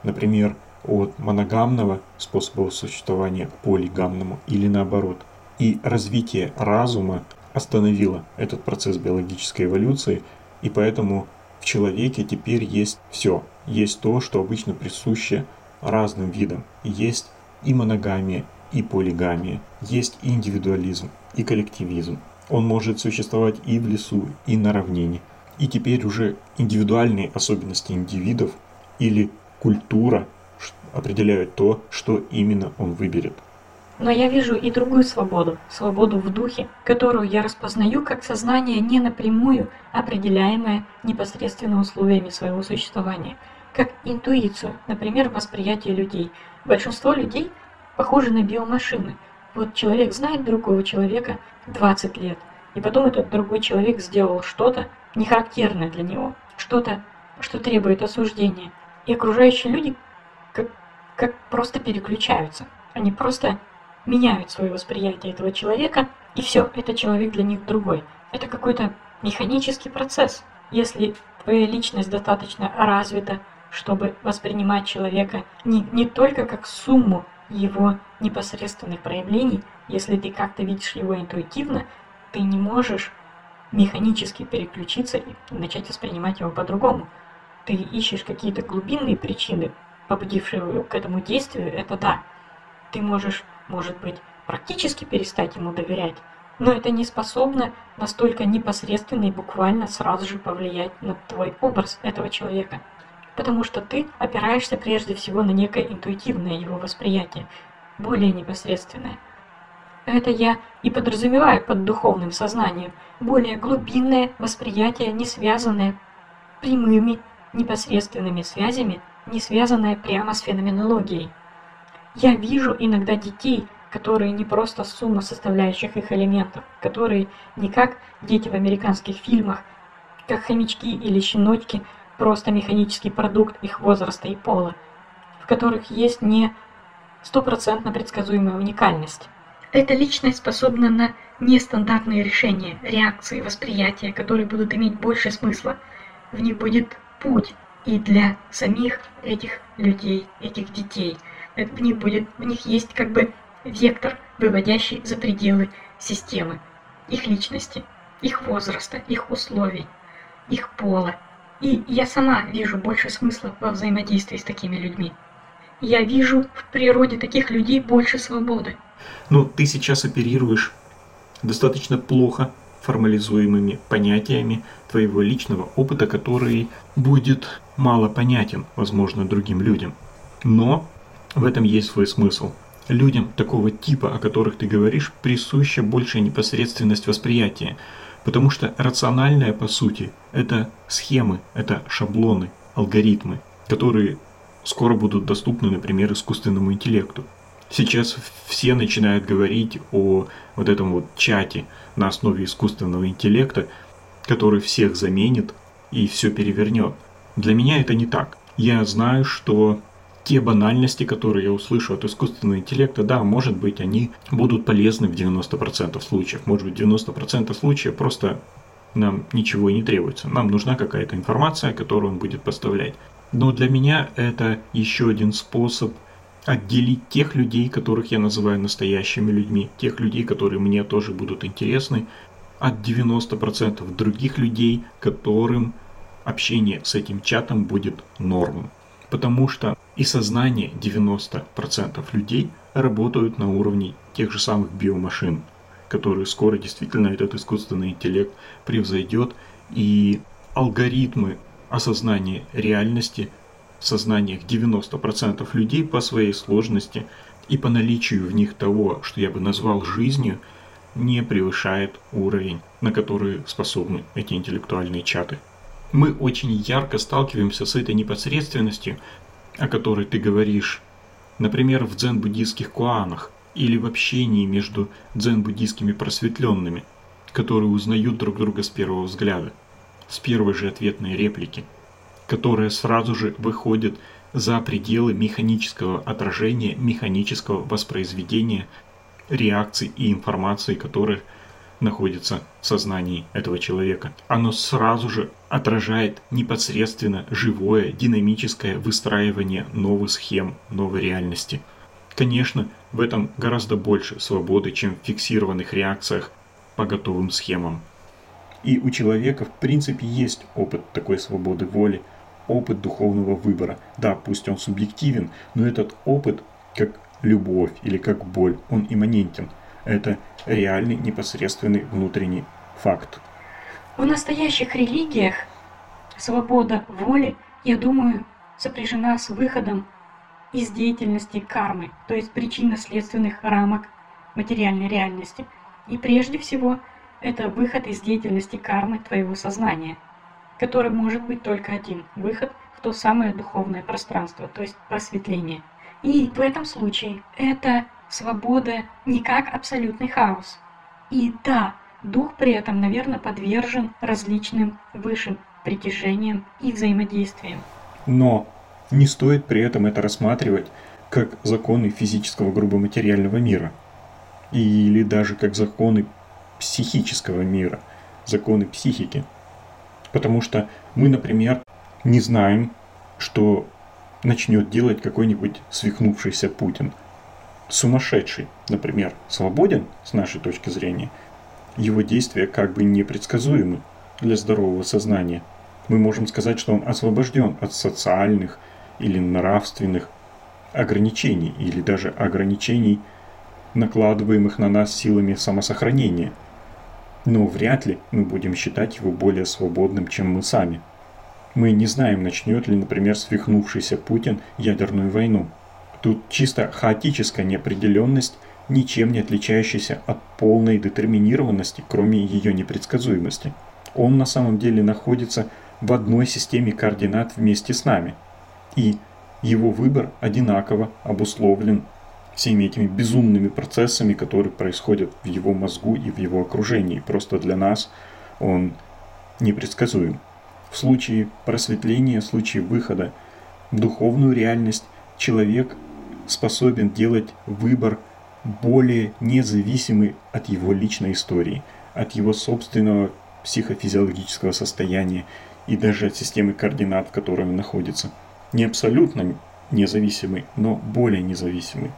например, от моногамного способа существования к полигамному или наоборот. И развитие разума остановило этот процесс биологической эволюции, и поэтому в человеке теперь есть все. Есть то, что обычно присуще разным видам. Есть и моногамия, и полигамия, есть и индивидуализм, и коллективизм. Он может существовать и в лесу, и на равнине. И теперь уже индивидуальные особенности индивидов или культура определяют то, что именно он выберет. Но я вижу и другую свободу, свободу в духе, которую я распознаю как сознание не напрямую определяемое непосредственно условиями своего существования, как интуицию, например, восприятие людей, Большинство людей похожи на биомашины. Вот человек знает другого человека 20 лет, и потом этот другой человек сделал что-то нехарактерное для него, что-то, что требует осуждения. И окружающие люди как, как просто переключаются. Они просто меняют свое восприятие этого человека, и все, этот человек для них другой. Это какой-то механический процесс. Если твоя личность достаточно развита, чтобы воспринимать человека не, не только как сумму его непосредственных проявлений, если ты как-то видишь его интуитивно, ты не можешь механически переключиться и начать воспринимать его по-другому. Ты ищешь какие-то глубинные причины, побудившие его к этому действию, это да. Ты можешь, может быть, практически перестать ему доверять, но это не способно настолько непосредственно и буквально сразу же повлиять на твой образ этого человека потому что ты опираешься прежде всего на некое интуитивное его восприятие, более непосредственное. Это я и подразумеваю под духовным сознанием, более глубинное восприятие, не связанное прямыми непосредственными связями, не связанное прямо с феноменологией. Я вижу иногда детей, которые не просто сумма составляющих их элементов, которые не как дети в американских фильмах, как хомячки или щеночки, просто механический продукт их возраста и пола. в которых есть не стопроцентно предсказуемая уникальность. Эта личность способна на нестандартные решения, реакции, восприятия, которые будут иметь больше смысла. В них будет путь и для самих этих людей, этих детей. В них, будет, в них есть как бы вектор, выводящий за пределы системы, их личности, их возраста, их условий, их пола. И я сама вижу больше смысла во взаимодействии с такими людьми. Я вижу в природе таких людей больше свободы. Ну, ты сейчас оперируешь достаточно плохо формализуемыми понятиями твоего личного опыта, который будет мало понятен, возможно, другим людям. Но в этом есть свой смысл. Людям такого типа, о которых ты говоришь, присуща большая непосредственность восприятия, потому что рациональное, по сути, это схемы, это шаблоны, алгоритмы, которые скоро будут доступны, например, искусственному интеллекту. Сейчас все начинают говорить о вот этом вот чате на основе искусственного интеллекта, который всех заменит и все перевернет. Для меня это не так. Я знаю, что те банальности, которые я услышу от искусственного интеллекта, да, может быть, они будут полезны в 90% случаев. Может быть, в 90% случаев просто нам ничего и не требуется. Нам нужна какая-то информация, которую он будет поставлять. Но для меня это еще один способ отделить тех людей, которых я называю настоящими людьми, тех людей, которые мне тоже будут интересны, от 90% других людей, которым общение с этим чатом будет нормом. Потому что и сознание 90% людей работают на уровне тех же самых биомашин, которые скоро действительно этот искусственный интеллект превзойдет, и алгоритмы осознания реальности в сознаниях 90% людей по своей сложности и по наличию в них того, что я бы назвал жизнью, не превышает уровень, на который способны эти интеллектуальные чаты. Мы очень ярко сталкиваемся с этой непосредственностью, о которой ты говоришь, например, в дзен-буддийских куанах или в общении между дзен-буддийскими просветленными, которые узнают друг друга с первого взгляда, с первой же ответной реплики, которая сразу же выходит за пределы механического отражения, механического воспроизведения реакций и информации, которая находится в сознании этого человека. Оно сразу же отражает непосредственно живое, динамическое выстраивание новых схем, новой реальности. Конечно, в этом гораздо больше свободы, чем в фиксированных реакциях по готовым схемам. И у человека в принципе есть опыт такой свободы воли, опыт духовного выбора. Да, пусть он субъективен, но этот опыт, как любовь или как боль, он имманентен – это реальный непосредственный внутренний факт. В настоящих религиях свобода воли, я думаю, сопряжена с выходом из деятельности кармы, то есть причинно-следственных рамок материальной реальности. И прежде всего, это выход из деятельности кармы твоего сознания, который может быть только один – выход в то самое духовное пространство, то есть просветление. И в этом случае это свобода не как абсолютный хаос. И да, дух при этом, наверное, подвержен различным высшим притяжениям и взаимодействиям. Но не стоит при этом это рассматривать как законы физического грубоматериального мира. Или даже как законы психического мира, законы психики. Потому что мы, например, не знаем, что начнет делать какой-нибудь свихнувшийся Путин – сумасшедший, например, свободен с нашей точки зрения, его действия как бы непредсказуемы для здорового сознания. Мы можем сказать, что он освобожден от социальных или нравственных ограничений или даже ограничений, накладываемых на нас силами самосохранения. Но вряд ли мы будем считать его более свободным, чем мы сами. Мы не знаем, начнет ли, например, свихнувшийся Путин ядерную войну – Тут чисто хаотическая неопределенность, ничем не отличающаяся от полной детерминированности, кроме ее непредсказуемости. Он на самом деле находится в одной системе координат вместе с нами. И его выбор одинаково обусловлен всеми этими безумными процессами, которые происходят в его мозгу и в его окружении. Просто для нас он непредсказуем. В случае просветления, в случае выхода в духовную реальность человек способен делать выбор более независимый от его личной истории, от его собственного психофизиологического состояния и даже от системы координат, в которой он находится. Не абсолютно независимый, но более независимый.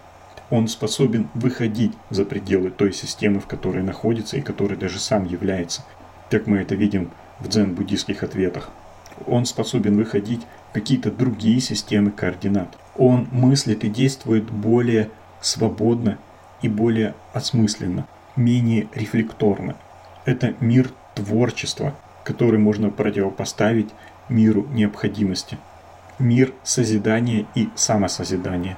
Он способен выходить за пределы той системы, в которой находится и которой даже сам является, как мы это видим в дзен-буддийских ответах. Он способен выходить какие-то другие системы координат. Он мыслит и действует более свободно и более осмысленно, менее рефлекторно. Это мир творчества, который можно противопоставить миру необходимости. Мир созидания и самосозидания.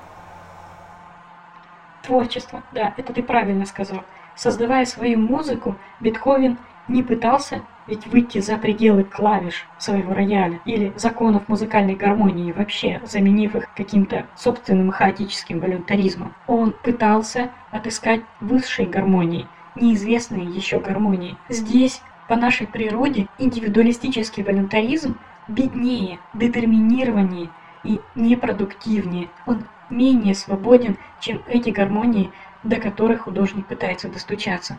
Творчество, да, это ты правильно сказал. Создавая свою музыку, Бетховен не пытался ведь выйти за пределы клавиш своего рояля или законов музыкальной гармонии вообще, заменив их каким-то собственным хаотическим волюнтаризмом. Он пытался отыскать высшей гармонии, неизвестные еще гармонии. Здесь, по нашей природе, индивидуалистический волюнтаризм беднее, детерминированнее и непродуктивнее. Он менее свободен, чем эти гармонии, до которых художник пытается достучаться.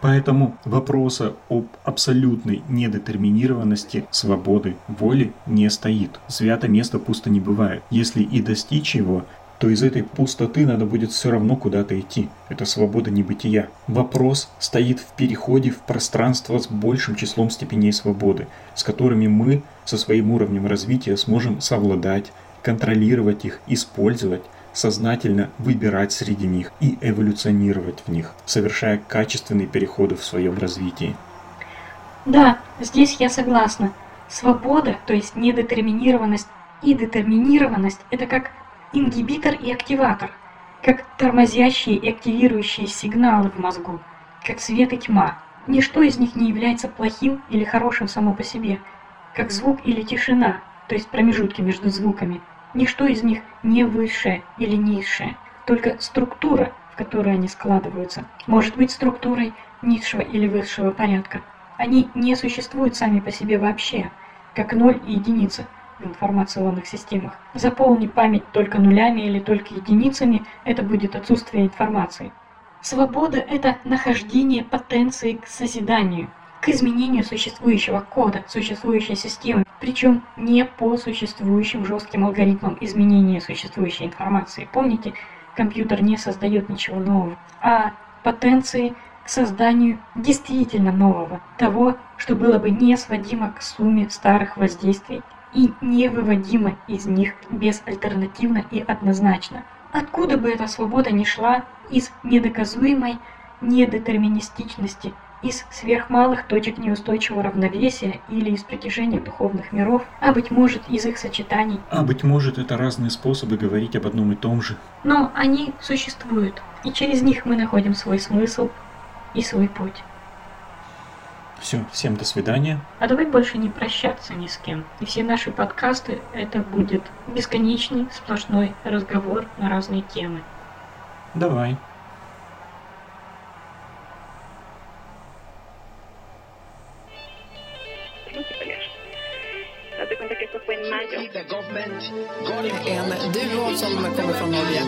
Поэтому вопроса об абсолютной недетерминированности свободы воли не стоит. Свято место пусто не бывает. Если и достичь его, то из этой пустоты надо будет все равно куда-то идти. Это свобода небытия. Вопрос стоит в переходе в пространство с большим числом степеней свободы, с которыми мы со своим уровнем развития сможем совладать, контролировать их, использовать, сознательно выбирать среди них и эволюционировать в них, совершая качественные переходы в своем развитии. Да, здесь я согласна. Свобода, то есть недетерминированность и детерминированность – это как ингибитор и активатор, как тормозящие и активирующие сигналы в мозгу, как свет и тьма. Ничто из них не является плохим или хорошим само по себе, как звук или тишина, то есть промежутки между звуками – Ничто из них не высшее или низшее, только структура, в которой они складываются, может быть структурой низшего или высшего порядка. Они не существуют сами по себе вообще, как ноль и единица в информационных системах. Заполни память только нулями или только единицами, это будет отсутствие информации. Свобода – это нахождение потенции к созиданию – к изменению существующего кода, существующей системы, причем не по существующим жестким алгоритмам изменения существующей информации. Помните, компьютер не создает ничего нового, а потенции к созданию действительно нового, того, что было бы не сводимо к сумме старых воздействий и не выводимо из них безальтернативно и однозначно. Откуда бы эта свобода ни шла, из недоказуемой недетерминистичности – из сверхмалых точек неустойчивого равновесия или из притяжения духовных миров, а быть может из их сочетаний. А быть может это разные способы говорить об одном и том же. Но они существуют, и через них мы находим свой смысл и свой путь. Все, всем до свидания. А давай больше не прощаться ни с кем. И все наши подкасты это будет бесконечный сплошной разговор на разные темы. Давай. diciembre, que eso fue en mayo. En duo som kommer från Norge.